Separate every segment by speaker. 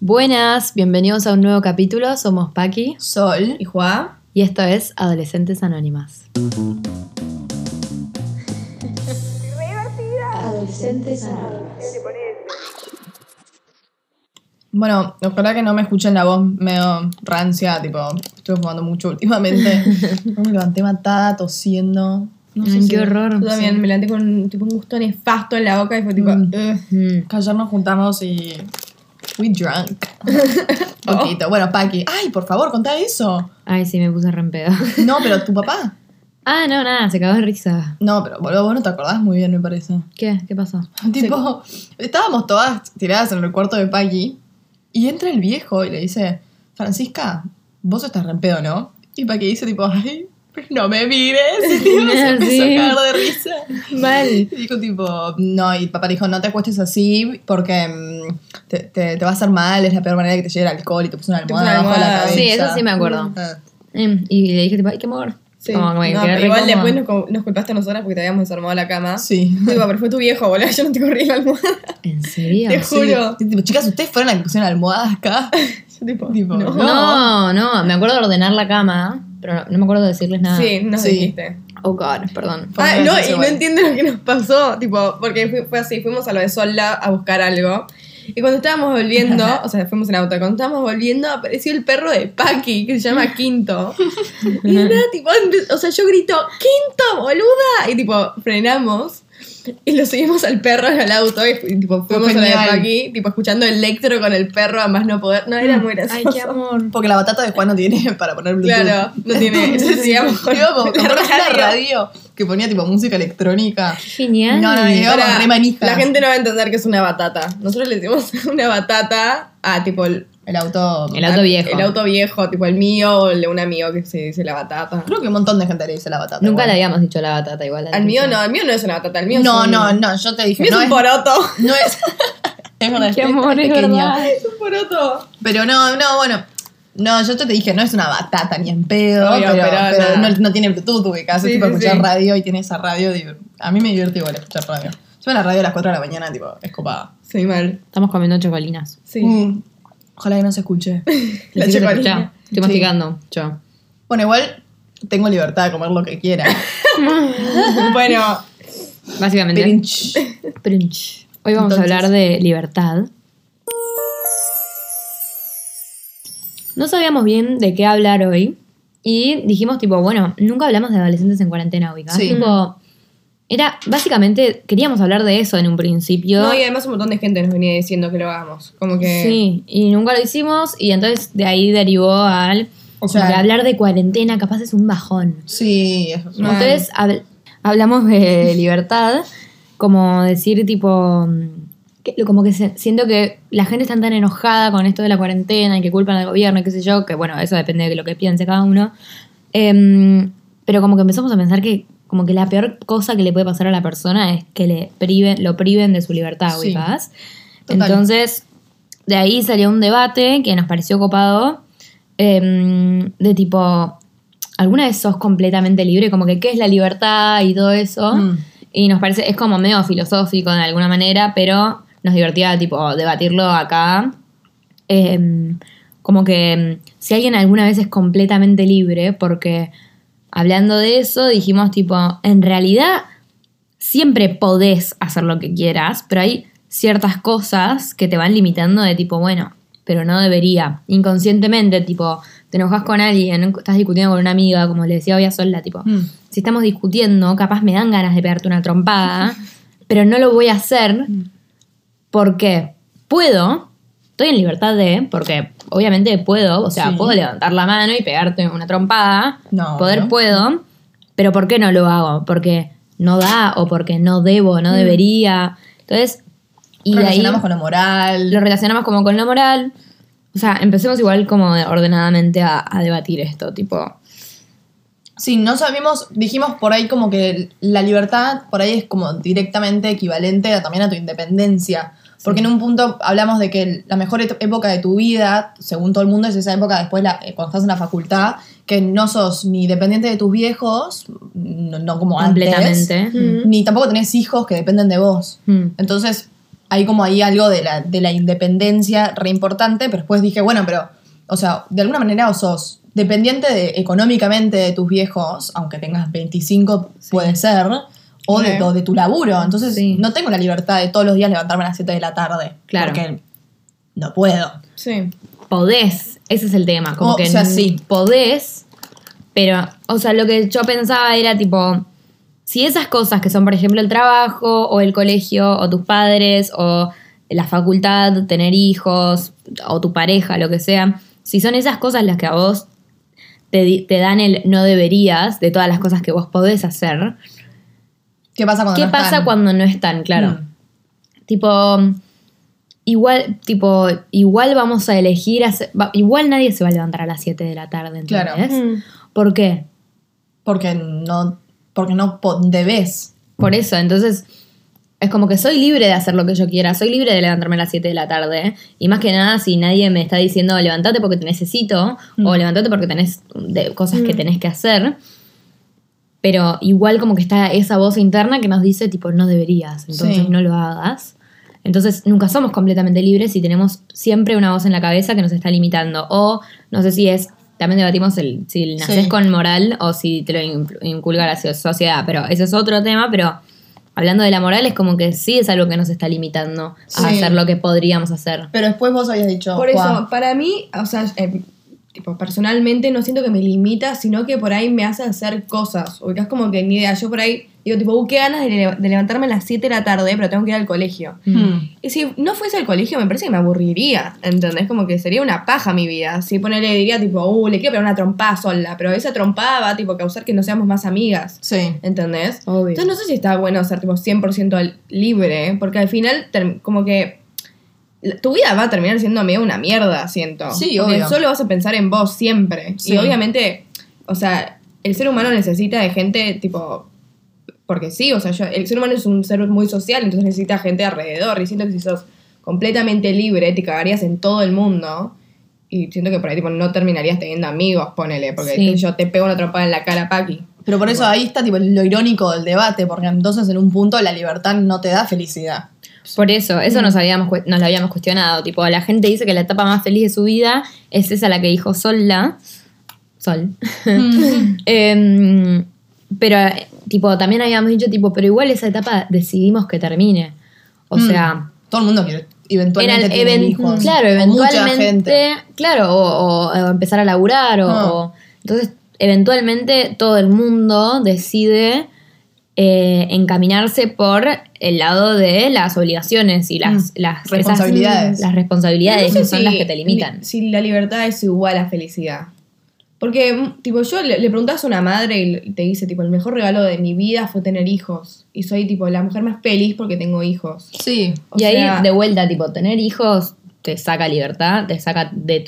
Speaker 1: Buenas, bienvenidos a un nuevo capítulo. Somos Paki
Speaker 2: Sol y Juá.
Speaker 1: y esto es Adolescentes Anónimas. Adolescentes Anónimas.
Speaker 2: Bueno, ojalá que no me escuchen la voz medio rancia, tipo, estoy fumando mucho últimamente. me levanté matada, tosiendo. No
Speaker 1: Ay, qué horror.
Speaker 3: Yo también
Speaker 1: Sí.
Speaker 3: me levanté con un, tipo, un gusto nefasto en la boca y fue tipo.
Speaker 2: Mm.
Speaker 1: Mm.
Speaker 2: Que ayer nos juntamos y. We drunk. Un poquito. Bueno, Paqui. Ay, por favor, contá eso.
Speaker 1: Ay, sí, me puse re en pedo.
Speaker 2: No, pero tu papá.
Speaker 1: Ah, no, nada, se cagó de risa.
Speaker 2: No, pero boludo, vos no te acordás muy bien, me parece.
Speaker 1: ¿Qué? ¿Qué pasó?
Speaker 2: Tipo, estábamos todas tiradas en el cuarto de Paqui y entra el viejo y le dice, Francisca, vos estás re en pedo, ¿no? Y Paqui dice tipo, ay, no me mires. Y tipo, se empezó a cagar de risa.
Speaker 1: Mal.
Speaker 2: Y dijo tipo, no, y papá dijo, no te acuestes así porque mm, te, te- te va a hacer mal, es la peor manera de que te llegue el alcohol y te puso una almohada
Speaker 3: una
Speaker 2: abajo de la cabeza.
Speaker 1: Sí, eso sí me acuerdo.
Speaker 2: Ah.
Speaker 1: Em, Y le dije, tipo, ay, qué amor.
Speaker 3: Sí.
Speaker 1: Como, como que
Speaker 3: No,
Speaker 1: quedé
Speaker 3: pero
Speaker 1: re
Speaker 3: igual después nos, nos culpaste a nosotras porque te habíamos desarmado la cama.
Speaker 2: Sí.
Speaker 3: Digo, pero fue tu viejo, boludo. Yo no te corrí la almohada.
Speaker 1: ¿En serio?
Speaker 3: Te juro.
Speaker 2: Sí. Tipo, chicas, ustedes fueron a que pusieron almohadas acá.
Speaker 3: Yo tipo.
Speaker 2: Tipo,
Speaker 3: no.
Speaker 1: No, no, me acuerdo de ordenar la cama, pero no, no me acuerdo de decirles nada.
Speaker 3: Sí, nos
Speaker 2: Sí.
Speaker 3: dijiste.
Speaker 1: Oh, God, perdón.
Speaker 3: Ah, no, y no entiendo lo que nos pasó, tipo, porque fue, fue así, fuimos a lo de Solda a buscar algo. Y cuando estábamos volviendo, o sea, fuimos en auto, cuando estábamos volviendo apareció el perro de Paki, que se llama Quinto. Y era tipo, o sea, yo grito, ¡Quinto, boluda! Y tipo, frenamos y lo seguimos al perro en el auto y, tipo, fuimos a lo de tipo, escuchando electro con el perro a más no poder. No, era muy gracioso.
Speaker 1: Ay, qué amor.
Speaker 2: Porque la batata de Juan no tiene para poner Bluetooth.
Speaker 3: Claro, no tiene. Entonces íbamos con la radio.
Speaker 2: radio que ponía tipo música electrónica.
Speaker 1: Genial.
Speaker 2: No, no, no, íbamos
Speaker 3: Ahora,
Speaker 2: re manijas.
Speaker 3: la gente no va a entender que es una batata. Nosotros le decimos una batata a tipo el,
Speaker 2: El auto.
Speaker 1: El auto viejo.
Speaker 3: El auto viejo, tipo el mío o el de un amigo que se dice la batata.
Speaker 2: Creo que un montón de gente le dice la batata.
Speaker 1: Nunca le
Speaker 2: igual.
Speaker 1: habíamos dicho la batata igual.
Speaker 3: Al mío no, al mío no es una batata, el mío
Speaker 2: No,
Speaker 3: es un,
Speaker 2: no, no, yo te dije. no
Speaker 3: es un poroto.
Speaker 2: No es. es verdad,
Speaker 1: Qué amor, es
Speaker 2: pequeño.
Speaker 1: verdad.
Speaker 3: es un poroto.
Speaker 2: Pero no, no, bueno. No, yo te dije, no es una batata ni en pedo,
Speaker 3: Obvio,
Speaker 2: pero,
Speaker 3: pero
Speaker 2: pero
Speaker 3: nada.
Speaker 2: no, no tiene Bluetooth, ubicás,
Speaker 3: Sí,
Speaker 2: es tipo
Speaker 3: sí,
Speaker 2: escuchar
Speaker 3: sí.
Speaker 2: radio y tiene esa radio. a mí me divierte igual escuchar radio. Yo en la radio a las 4 de la mañana, tipo, es copada.
Speaker 3: Sí, mal.
Speaker 1: Estamos comiendo chocolinas.
Speaker 3: Sí.
Speaker 2: Mm, ojalá que no se escuche.
Speaker 3: La chocolina.
Speaker 1: escucha. Estoy
Speaker 2: Sí.
Speaker 1: masticando, yo.
Speaker 2: Bueno, igual tengo libertad de comer lo que quiera.
Speaker 3: bueno,
Speaker 1: Básicamente.
Speaker 2: Pinch.
Speaker 1: Prunch. Hoy vamos
Speaker 2: Entonces-
Speaker 1: a hablar de libertad. No sabíamos bien de qué hablar hoy. Y dijimos, tipo, bueno, nunca hablamos de adolescentes en cuarentena, ubicás.
Speaker 2: Sí.
Speaker 1: Tipo, era, básicamente, queríamos hablar de eso en un principio.
Speaker 3: no, y además un montón de gente nos venía diciendo que lo hagamos. Como que.
Speaker 1: Sí, y nunca lo hicimos. Y entonces de ahí derivó al.
Speaker 2: O sea-
Speaker 1: de hablar de cuarentena, capaz es un bajón.
Speaker 2: Sí, eso es
Speaker 3: No.
Speaker 1: Entonces hab- hablamos de libertad, como decir tipo, mm, que- como que se- siento que la gente está tan enojada con esto de la cuarentena y que culpan al gobierno y qué sé yo, que bueno, eso depende de lo que piense cada uno. Em, pero como que empezamos a pensar que como que la peor cosa que le puede pasar a la persona es que le priven, lo priven de su libertad,
Speaker 2: Sí.
Speaker 1: ubicás. Entonces, de ahí salió un debate que nos pareció copado, em, de tipo, ¿alguna vez sos completamente libre? Como que, ¿qué es la libertad y todo eso?
Speaker 2: Mm.
Speaker 1: Y nos parece, es como medio filosófico de alguna manera, pero nos divertía, tipo, debatirlo acá. Em, como que em, si alguien alguna vez es completamente libre, porque hablando de eso dijimos, tipo, en realidad siempre podés hacer lo que quieras, pero hay ciertas cosas que te van limitando de tipo, bueno, pero no debería. Inconscientemente, tipo, te enojas con alguien, estás discutiendo con una amiga, como le decía hoy a Sola, tipo,
Speaker 2: Mm.
Speaker 1: si estamos discutiendo, capaz me dan ganas de pegarte una trompada, pero no lo voy a hacer porque puedo, estoy en libertad de, porque obviamente puedo, o sea,
Speaker 2: Sí.
Speaker 1: puedo levantar la mano y pegarte una trompada,
Speaker 2: No,
Speaker 1: poder
Speaker 2: ¿no?
Speaker 1: puedo, pero ¿por qué no lo hago? Porque no da o porque no debo, no debería. Entonces, y de ahí
Speaker 2: Relacionamos con lo moral.
Speaker 1: lo relacionamos como con lo moral. O sea, empecemos igual como ordenadamente a, a debatir esto, tipo,
Speaker 2: Sí, no sabíamos, dijimos por ahí como que la libertad por ahí es como directamente equivalente a- también a tu independencia. Porque en un punto hablamos de que la mejor época de tu vida, según todo el mundo, es esa época después la- eh, cuando estás en la facultad, que no sos ni dependiente de tus viejos, no, no como antes,
Speaker 1: completamente.
Speaker 3: Mm.
Speaker 2: ni tampoco tenés hijos que dependen de vos.
Speaker 1: Mm.
Speaker 2: Entonces, hay como ahí algo de la, de la independencia re importante, pero después dije, bueno, pero, o sea, de alguna manera o sos dependiente de, económicamente de tus viejos, aunque tengas 25, puede ser, o de, tu laburo. Entonces,
Speaker 1: Sí.
Speaker 2: no tengo la libertad de todos los días levantarme a las 7 de la tarde.
Speaker 1: Claro.
Speaker 2: Porque no puedo.
Speaker 3: Sí.
Speaker 1: podés, ese es el tema, como
Speaker 2: O
Speaker 1: que
Speaker 2: sea, sí.
Speaker 1: podés, pero, o sea, lo que yo pensaba era tipo, si esas cosas que son, por ejemplo, el trabajo o el colegio o tus padres o la facultad, tener hijos o tu pareja, lo que sea, si son esas cosas las que a vos te, te dan el no deberías de todas las cosas que vos podés hacer,
Speaker 2: ¿Qué pasa cuando
Speaker 1: ¿qué
Speaker 2: no
Speaker 1: pasa
Speaker 2: están?
Speaker 1: cuando no están? Claro.
Speaker 2: Mm.
Speaker 1: Tipo, igual, tipo, igual vamos a elegir, hacer- va- igual nadie se va a levantar a las 7 de la tarde, ¿entendés?
Speaker 2: Claro.
Speaker 3: Mm.
Speaker 1: ¿Por qué?
Speaker 2: Porque no, porque no po- debes.
Speaker 1: Por eso, entonces, es como que soy libre de hacer lo que yo quiera, soy libre de levantarme a las 7 de la tarde, y más que nada si nadie me está diciendo levantate porque te necesito,
Speaker 2: Mm.
Speaker 1: o levantate porque tenés de- cosas que tenés que hacer, pero igual como que está esa voz interna que nos dice tipo no deberías, entonces
Speaker 2: Sí.
Speaker 1: no lo hagas. Entonces nunca somos completamente libres y tenemos siempre una voz en la cabeza que nos está limitando. O no sé si es, también debatimos el, si nacés
Speaker 2: Sí.
Speaker 1: con moral o si te lo in- inculca la so- sociedad, pero ese es otro tema, pero hablando de la moral es como que sí es algo que nos está limitando
Speaker 2: Sí.
Speaker 1: a hacer lo que podríamos hacer.
Speaker 2: Pero después vos habías dicho.
Speaker 3: Por
Speaker 2: Juan,
Speaker 3: eso, para mí, o sea, eh, tipo, personalmente no siento que me limita, sino que por ahí me hace hacer cosas. O que es como que ni idea. Yo por ahí digo, tipo, uh, qué ganas de, le- de levantarme a las 7 de la tarde, pero tengo que ir al colegio.
Speaker 2: Mm.
Speaker 3: Y si no fuese al colegio, me parece que me aburriría, ¿entendés? Como que sería una paja mi vida. Si ponerle, diría, tipo, uh, le quiero pegar una trompada sola, pero esa trompada va, tipo, a causar que no seamos más amigas.
Speaker 2: Sí.
Speaker 3: ¿Entendés?
Speaker 1: Obvio.
Speaker 3: Entonces no sé si está bueno ser tipo 100% al- libre, porque al final como que tu vida va a terminar siendo medio una mierda, siento.
Speaker 2: Sí,
Speaker 3: Porque
Speaker 2: obvio.
Speaker 3: solo vas a pensar en vos siempre.
Speaker 2: Sí.
Speaker 3: Y obviamente, o sea, el ser humano necesita de gente tipo... Porque sí, o sea, yo- el ser humano es un ser muy social, entonces necesita gente alrededor. Y siento que si sos completamente libre, te cagarías en todo el mundo. Y siento que por ahí tipo, no terminarías teniendo amigos, ponele. Porque
Speaker 1: Sí.
Speaker 3: yo te pego una trompada en la cara, Paqui.
Speaker 2: Pero por eso ahí está tipo, lo irónico del debate, porque entonces en un punto la libertad no te da felicidad.
Speaker 1: Por eso, eso nos, habíamos, nos lo habíamos cuestionado. Tipo, la gente dice que la etapa más feliz de su vida es esa la que dijo Sola. Sol. Pero, eh, tipo, también habíamos dicho, tipo, pero igual esa etapa decidimos que termine. O
Speaker 2: Mm.
Speaker 1: sea,
Speaker 2: Todo el mundo quiere eventualmente
Speaker 1: era
Speaker 2: tener
Speaker 1: even-
Speaker 2: hijos.
Speaker 1: claro,
Speaker 2: O mucha
Speaker 1: eventualmente,
Speaker 2: gente.
Speaker 1: claro, o, empezar a laburar, o,
Speaker 2: Ah.
Speaker 1: o- entonces, eventualmente todo el mundo decide eh, encaminarse por el lado de las obligaciones y las,
Speaker 2: Mm.
Speaker 1: las esas-
Speaker 2: Responsabilidades.
Speaker 1: las responsabilidades
Speaker 3: No sé
Speaker 1: que son
Speaker 3: si
Speaker 1: las que te limitan.
Speaker 3: li- Si la libertad es igual a felicidad. Porque, mm, tipo, yo le, le preguntas a una madre y te dice, tipo, el mejor regalo de mi vida fue tener hijos. Y soy, tipo, la mujer más feliz porque tengo hijos.
Speaker 2: Sí.
Speaker 3: O
Speaker 1: y ahí, de vuelta, tipo, tener hijos te saca libertad, te saca de...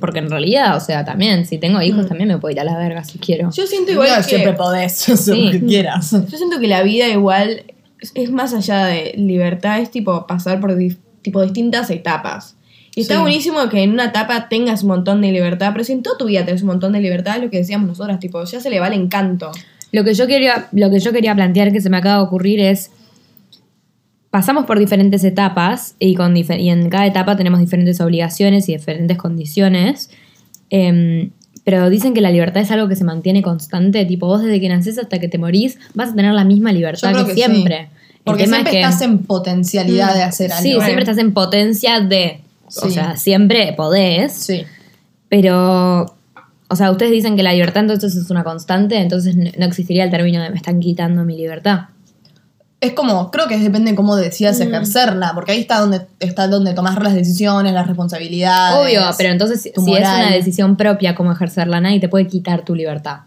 Speaker 1: porque en realidad, o sea, también, si tengo hijos,
Speaker 3: Mm.
Speaker 1: también me puedo ir a la verga si quiero.
Speaker 3: Yo siento igual
Speaker 2: No,
Speaker 3: que...
Speaker 2: siempre podés
Speaker 1: Sí.
Speaker 2: lo que quieras.
Speaker 3: Yo siento que la vida igual es, es más allá de libertad, es tipo pasar por di- tipo distintas etapas. Y está
Speaker 2: Sí.
Speaker 3: buenísimo que en una etapa tengas un montón de libertad, pero si en toda tu vida tenés un montón de libertad, es lo que decíamos nosotras, tipo, ya se le va el encanto.
Speaker 1: Lo que yo quería, lo que yo quería plantear que se me acaba de ocurrir es. Pasamos por diferentes etapas y, con difer- y en cada etapa tenemos diferentes obligaciones y diferentes condiciones. Em, pero dicen que la libertad es algo que se mantiene constante. Tipo, vos desde que naces hasta que te morís vas a tener la misma libertad que,
Speaker 2: sí.
Speaker 1: siempre.
Speaker 2: Porque siempre
Speaker 1: es que,
Speaker 2: estás en potencialidad de hacer algo.
Speaker 1: Sí,
Speaker 3: Bueno.
Speaker 1: siempre estás en potencia de. O sea, siempre podés.
Speaker 2: Sí.
Speaker 1: Pero, o sea, ustedes dicen que la libertad entonces es una constante, entonces no existiría el término de me están quitando mi libertad.
Speaker 2: Es como, creo que depende de cómo decidas ejercerla, porque ahí está donde está donde tomás las decisiones, las responsabilidades.
Speaker 1: Obvio, pero entonces si si es
Speaker 2: moral.
Speaker 1: una decisión propia cómo ejercerla, nadie te puede quitar tu libertad.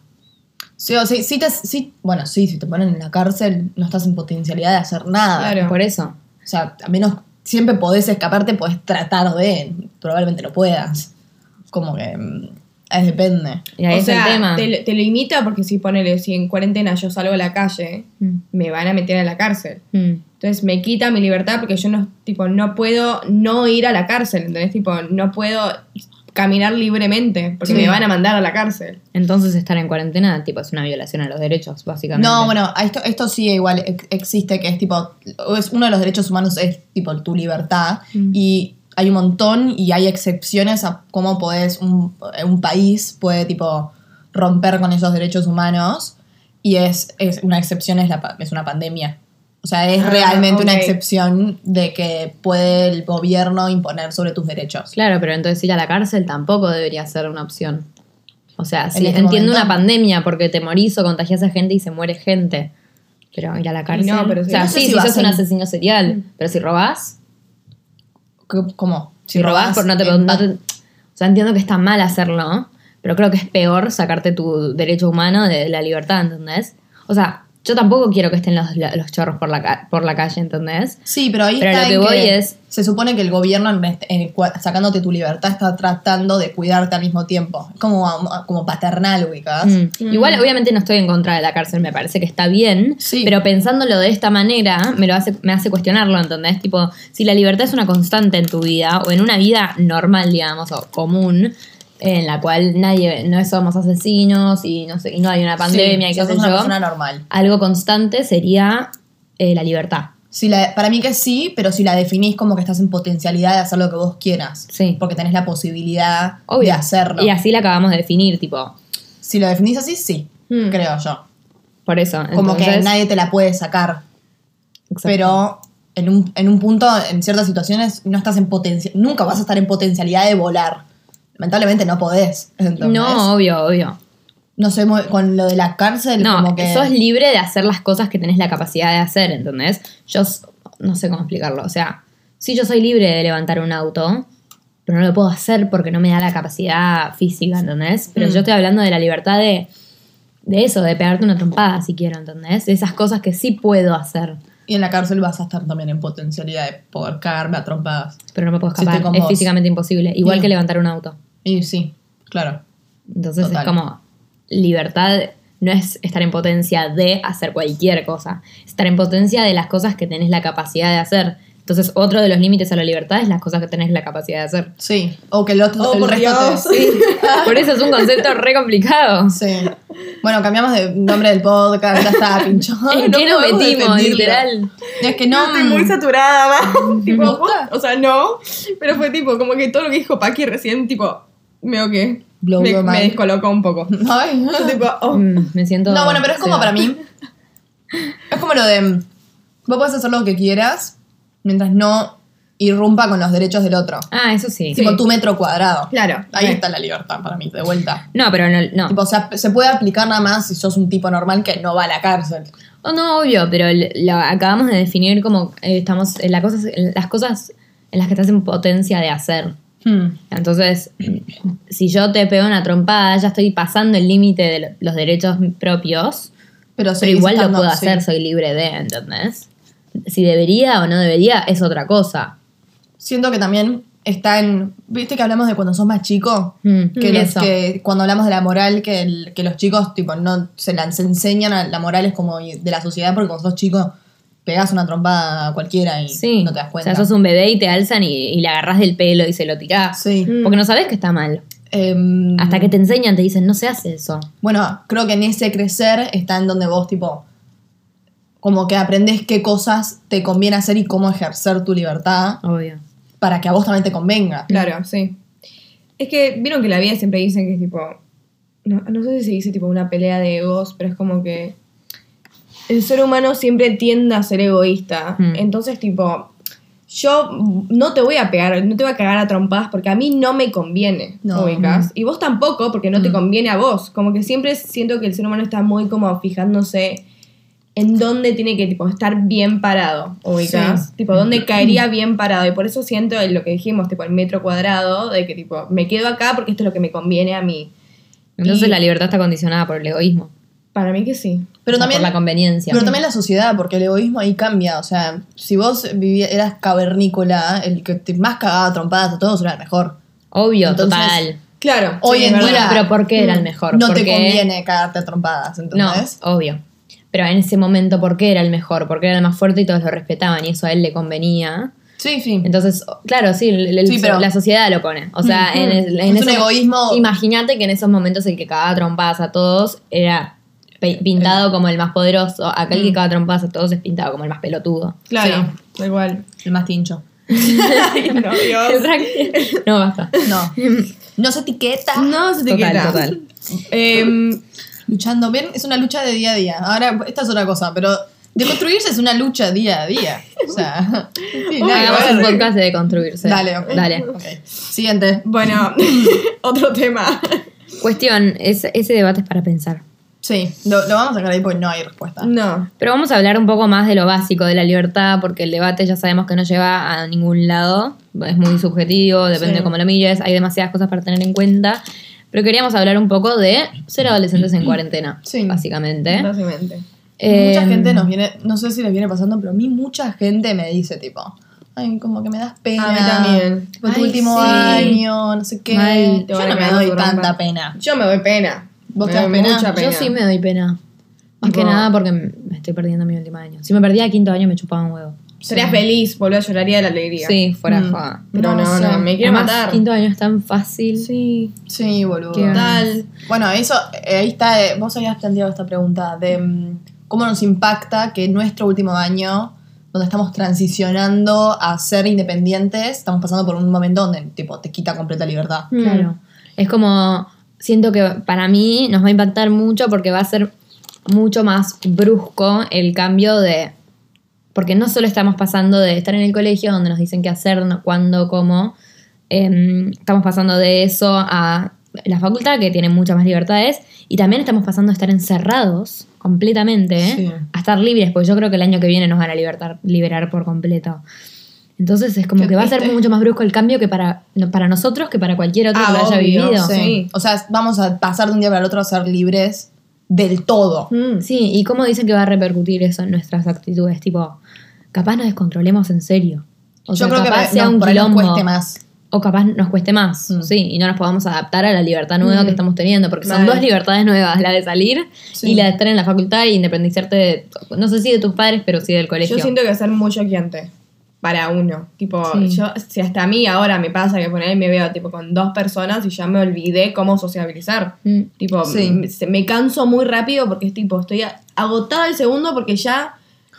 Speaker 2: Sí, o sí, sí te- sí- bueno, sí, si te ponen en la cárcel, no estás en potencialidad de hacer nada.
Speaker 3: Claro.
Speaker 1: Por eso.
Speaker 2: O sea, a menos siempre podés escaparte, podés tratar de, probablemente no puedas. Como que mm, depende.
Speaker 1: Y ahí
Speaker 3: o
Speaker 1: es
Speaker 3: sea,
Speaker 1: el tema.
Speaker 3: Te, te limita porque si ponele, si en cuarentena yo salgo a la calle,
Speaker 1: Mm,
Speaker 3: me van a meter a la cárcel.
Speaker 1: mm.
Speaker 3: Entonces me quita mi libertad porque yo no, tipo, no puedo no ir a la cárcel, ¿entendés? Tipo, no puedo caminar libremente, porque
Speaker 2: Sí.
Speaker 3: me van a mandar a la cárcel.
Speaker 1: Entonces estar en cuarentena, tipo, es una violación a los derechos, básicamente.
Speaker 2: No, bueno, esto, esto sí igual ex- existe, que es tipo, es uno de los derechos humanos es tipo tu libertad
Speaker 3: Mm.
Speaker 2: y hay un montón y hay excepciones a cómo podés, un, un país puede tipo romper con esos derechos humanos y es, es una excepción, es, la, pa- es una pandemia. O sea, es
Speaker 3: Ah,
Speaker 2: realmente una excepción de que puede el gobierno imponer sobre tus derechos.
Speaker 1: Claro, pero entonces ir a la cárcel tampoco debería ser una opción. O sea, sí,
Speaker 2: este
Speaker 1: entiendo
Speaker 2: momento.
Speaker 1: una pandemia porque te morís o contagias a gente y se muere gente. Pero ir a la cárcel.
Speaker 3: no, pero
Speaker 1: o
Speaker 3: sí.
Speaker 1: sea,
Speaker 3: No
Speaker 2: sé
Speaker 1: sí,
Speaker 2: si
Speaker 1: si, sos un asesino serial. Pero si robás,
Speaker 2: ¿Cómo?
Speaker 1: si robás, por no te,
Speaker 2: en
Speaker 1: no te- O sea, entiendo que está mal hacerlo, pero creo que es peor sacarte tu derecho humano de la libertad, ¿entendés? O sea, yo tampoco quiero que estén los, los chorros por la, por la calle, ¿entendés?
Speaker 2: Sí, pero ahí
Speaker 1: Pero
Speaker 2: está
Speaker 1: lo que
Speaker 2: en
Speaker 1: voy es-
Speaker 2: Se supone que el gobierno, en en sacándote tu libertad, está tratando de cuidarte al mismo tiempo. Es como, como paternal, ubicás.
Speaker 1: Mm. Igual, obviamente, no estoy en contra de la cárcel, me parece que está bien,
Speaker 2: Sí.
Speaker 1: pero pensándolo de esta manera, me lo hace, me hace cuestionarlo, ¿entendés? Tipo, si la libertad es una constante en tu vida, o en una vida normal, digamos, o común, en la cual nadie, no somos asesinos y no sé, y no hay una pandemia
Speaker 2: Sí,
Speaker 1: y sé
Speaker 2: una
Speaker 1: yo,
Speaker 2: persona normal.
Speaker 1: algo constante sería eh, la libertad.
Speaker 2: Si la- para mí que sí, pero si la definís como que estás en potencialidad de hacer lo que vos quieras.
Speaker 1: Sí.
Speaker 2: Porque tenés la posibilidad
Speaker 1: Obvio.
Speaker 2: de hacerlo.
Speaker 1: Y así la acabamos de definir, tipo,
Speaker 2: Si lo definís así, sí,
Speaker 3: Mm.
Speaker 2: creo yo.
Speaker 1: por eso.
Speaker 2: Como que nadie te la puede sacar.
Speaker 1: Exacto.
Speaker 2: Pero en un, en un punto, en ciertas situaciones, no estás en potencia, nunca vas a estar en potencialidad de volar. Lamentablemente no podés. ¿entendés?
Speaker 1: No, obvio, obvio.
Speaker 2: No sé, con lo de la cárcel,
Speaker 1: No,
Speaker 2: como que.
Speaker 1: sos libre de hacer las cosas que tenés la capacidad de hacer, ¿entendés? Yo no sé cómo explicarlo. O sea, sí yo soy libre de levantar un auto, pero no lo puedo hacer porque no me da la capacidad física, ¿entendés? Pero
Speaker 2: Mm.
Speaker 1: yo estoy hablando de la libertad de, de eso, de pegarte una trompada si quiero, ¿entendés? De esas cosas que sí puedo hacer,
Speaker 2: Y en la cárcel vas a estar también en potencialidad de poder cagarme a trompadas.
Speaker 1: pero no me puedo escapar. es físicamente imposible. Igual
Speaker 2: Sí.
Speaker 1: que levantar un auto.
Speaker 2: Y sí, claro.
Speaker 1: Entonces
Speaker 2: Total.
Speaker 1: es como libertad no es estar en potencia de hacer cualquier cosa, es estar en potencia de las cosas que tenés la capacidad de hacer. Entonces otro de los límites a la libertad es las cosas que tenés la capacidad de hacer.
Speaker 2: Sí. O que el otro.
Speaker 3: Oh,
Speaker 2: el
Speaker 3: por
Speaker 2: resto
Speaker 3: Dios.
Speaker 2: te- sí.
Speaker 1: Por eso es un concepto re complicado.
Speaker 2: Sí. Bueno, cambiamos de nombre del podcast, ya está, pincho.
Speaker 1: ¿En
Speaker 2: No
Speaker 1: qué nos metimos,
Speaker 2: defendirlo.
Speaker 1: literal?
Speaker 2: Es que no.
Speaker 3: Estoy muy saturada, va. tipo, o sea, no. Pero fue tipo, como que todo lo que dijo Paqui recién, tipo, veo que
Speaker 2: Blow
Speaker 3: me, me
Speaker 2: mind.
Speaker 3: descolocó un poco.
Speaker 2: Ay.
Speaker 3: Tipo, oh.
Speaker 1: Mm, me siento...
Speaker 2: No, bueno, pero es como
Speaker 1: sí.
Speaker 2: para mí. Es como lo de. Vos podés hacer lo que quieras mientras no irrumpa con los derechos del otro.
Speaker 1: Ah, eso sí.
Speaker 2: Tipo tu metro cuadrado.
Speaker 3: Claro.
Speaker 2: Ahí
Speaker 3: Eh.
Speaker 2: está la libertad para mí, de vuelta.
Speaker 1: No, pero no. no.
Speaker 2: Tipo, o sea, se puede aplicar nada más si sos un tipo normal que no va a la cárcel.
Speaker 1: Oh, no, obvio, pero lo acabamos de definir como eh, estamos en, la cosas, en las cosas en las que estás en potencia de hacer.
Speaker 2: Hmm.
Speaker 1: Entonces, si yo te pego una trompada, ya estoy pasando el límite de lo- los derechos propios,
Speaker 2: Pero,
Speaker 1: pero igual lo puedo hacer, soy libre de, ¿entendés? Si debería o no debería es otra cosa.
Speaker 2: Siento que también está en. ¿Viste que hablamos de cuando sos más chico?
Speaker 1: Mm,
Speaker 2: Que, los- que cuando hablamos de la moral, que, el- que los chicos tipo no se las enseñan a la moral es como de la sociedad porque cuando sos chico pegas una trompada a cualquiera y
Speaker 1: Sí.
Speaker 2: no te das cuenta.
Speaker 1: O sea, sos un bebé y te alzan y, y le agarras del pelo y se lo tirás.
Speaker 2: Sí.
Speaker 3: Mm.
Speaker 1: Porque no sabes que está mal.
Speaker 2: Em,
Speaker 1: Hasta que te enseñan, te dicen, no se hace eso.
Speaker 2: Bueno, creo que en ese crecer está en donde vos, tipo, como que aprendés qué cosas te conviene hacer y cómo ejercer tu libertad
Speaker 1: Obvio.
Speaker 2: para que a vos también te convenga.
Speaker 3: Claro, sí. Es que vieron que la vida siempre dicen que es tipo. No, no sé si se dice tipo una pelea de egos, pero es como que. El ser humano siempre tiende a ser egoísta.
Speaker 1: Mm.
Speaker 3: Entonces, tipo. Yo no te voy a pegar, no te voy a cagar a trompadas porque a mí no me conviene,
Speaker 2: No.
Speaker 3: ubicas. Y vos tampoco porque no te
Speaker 2: Mm.
Speaker 3: conviene a vos. Como que siempre siento que el ser humano está muy como fijándose en dónde tiene que tipo, estar bien parado, ubicas.
Speaker 2: Sí.
Speaker 3: Tipo, dónde caería bien parado. Y por eso siento lo que dijimos, tipo, el metro cuadrado, de que tipo, me quedo acá porque esto es lo que me conviene a mí.
Speaker 1: Entonces
Speaker 3: Y-
Speaker 1: la libertad está condicionada por el egoísmo.
Speaker 3: Para mí que sí.
Speaker 2: Pero
Speaker 1: o sea,
Speaker 2: también,
Speaker 1: por la conveniencia.
Speaker 2: pero también la sociedad, porque el egoísmo ahí cambia. O sea, si vos vivías, eras cavernícola, el que te más cagaba trompadas a todos era el mejor.
Speaker 1: Obvio,
Speaker 2: Entonces,
Speaker 1: total.
Speaker 3: Claro.
Speaker 2: Hoy
Speaker 3: sí,
Speaker 2: en día-
Speaker 1: Pero ¿por qué era el mejor?
Speaker 2: No te conviene cagarte a trompadas,
Speaker 1: No,
Speaker 2: ¿entendés?
Speaker 1: obvio. Pero en ese momento, ¿por qué era el mejor? Porque era el más fuerte y todos lo respetaban y eso a él le convenía.
Speaker 2: Sí, sí.
Speaker 1: Entonces, claro, sí, el- el-
Speaker 2: Sí, pero-
Speaker 1: la sociedad lo pone. O sea, en, el- en
Speaker 2: Es un
Speaker 1: esos-
Speaker 2: egoísmo-
Speaker 1: Imagínate que en esos momentos el que cagaba trompadas a todos era pintado como el más poderoso. Acá el que cagaba trompadas a todos es pintado como el más pelotudo.
Speaker 3: Claro, da igual.
Speaker 2: El más tincho.
Speaker 3: No, Dios.
Speaker 1: no, basta.
Speaker 2: No. No se etiqueta.
Speaker 3: No se te
Speaker 1: Total, total.
Speaker 3: Em,
Speaker 2: Luchando bien es una lucha de día a día. Ahora, esta es otra cosa, pero de construirse es una lucha día a día. O sea, sí,
Speaker 1: Hagamos un podcast de construirse.
Speaker 2: Dale, ok.
Speaker 1: Dale.
Speaker 2: Ok. Siguiente.
Speaker 3: bueno, otro tema.
Speaker 1: Cuestión, es- ese debate es para pensar.
Speaker 2: Sí, lo, lo vamos a sacar ahí porque no hay respuesta.
Speaker 3: No.
Speaker 1: Pero vamos a hablar un poco más de lo básico de la libertad, porque el debate ya sabemos que no lleva a ningún lado. Es muy subjetivo, depende
Speaker 3: Sí.
Speaker 1: de cómo lo mires, hay demasiadas cosas para tener en cuenta. Pero queríamos hablar un poco de ser adolescentes en cuarentena,
Speaker 2: Sí.
Speaker 1: básicamente.
Speaker 3: Básicamente.
Speaker 2: Mucha
Speaker 1: Eh,
Speaker 2: gente nos viene, no sé si les viene pasando, pero a mí mucha gente me dice tipo, ay, como que me das pena.
Speaker 3: A mí también.
Speaker 2: Tipo, tu último
Speaker 1: sí.
Speaker 2: año, no sé qué.
Speaker 1: Mal.
Speaker 2: Yo no me doy tanta pena.
Speaker 3: Yo me doy pena.
Speaker 2: ¿Vos
Speaker 3: Me
Speaker 2: te das pena?
Speaker 3: Mucha pena.
Speaker 1: Yo sí me doy pena. Más que nada porque me estoy perdiendo mi último año. Si me perdía quinto año me chupaba un huevo.
Speaker 3: Sería feliz, boludo, lloraría de la alegría.
Speaker 1: Sí, fuera
Speaker 2: Mm.
Speaker 1: joda.
Speaker 3: Pero no,
Speaker 2: No
Speaker 3: no, me quiero
Speaker 1: Además,
Speaker 3: matar.
Speaker 1: quinto año es tan fácil.
Speaker 3: Sí.
Speaker 2: Sí, boludo.
Speaker 1: Qué
Speaker 3: Tal.
Speaker 2: Bueno, eso, eh, ahí está, eh, vos habías planteado esta pregunta de mm, cómo nos impacta que nuestro último año, donde estamos transicionando a ser independientes, estamos pasando por un momento donde tipo te quita completa libertad.
Speaker 3: Mm.
Speaker 1: Claro. Es como, siento que para mí nos va a impactar mucho porque va a ser mucho más brusco el cambio de... Porque no solo estamos pasando de estar en el colegio donde nos dicen qué hacer, cuándo, cómo, em, estamos pasando de eso a la facultad que tiene muchas más libertades y también estamos pasando de estar encerrados completamente
Speaker 2: Sí.
Speaker 1: a estar libres, porque yo creo que el año que viene nos van a libertar, liberar por completo. Entonces es como que va a ser mucho más brusco el cambio que para, para nosotros que para cualquier otro
Speaker 3: Ah,
Speaker 1: que lo haya
Speaker 3: obvio,
Speaker 1: vivido.
Speaker 3: sí.
Speaker 2: Sí. O sea, vamos a pasar de un día para el otro a ser libres del todo.
Speaker 3: Mm.
Speaker 1: Sí, y cómo dicen que va a repercutir eso en nuestras actitudes, tipo, capaz nos descontrolemos en serio. O
Speaker 2: Yo
Speaker 1: sea,
Speaker 2: creo que
Speaker 1: capaz
Speaker 2: me-
Speaker 1: sea
Speaker 2: no,
Speaker 1: un
Speaker 2: por ahí nos
Speaker 1: quilombo.
Speaker 2: cueste más.
Speaker 1: O capaz nos cueste más,
Speaker 2: Mm.
Speaker 1: sí, y no nos podamos adaptar a la libertad nueva
Speaker 3: Mm.
Speaker 1: que estamos teniendo, porque son dos libertades nuevas, la de salir
Speaker 2: Sí.
Speaker 1: y la de estar en la facultad e independizarte, de, no sé si de tus padres, pero sí del colegio.
Speaker 3: Yo siento que va a ser muy choqueante para uno. Tipo,
Speaker 1: Sí.
Speaker 3: yo, si hasta a mí ahora me pasa que poner me veo tipo con dos personas y ya me olvidé cómo sociabilizar.
Speaker 1: Mm.
Speaker 3: Tipo,
Speaker 2: Sí.
Speaker 3: me, se- me canso muy rápido porque es tipo, estoy agotada el segundo porque ya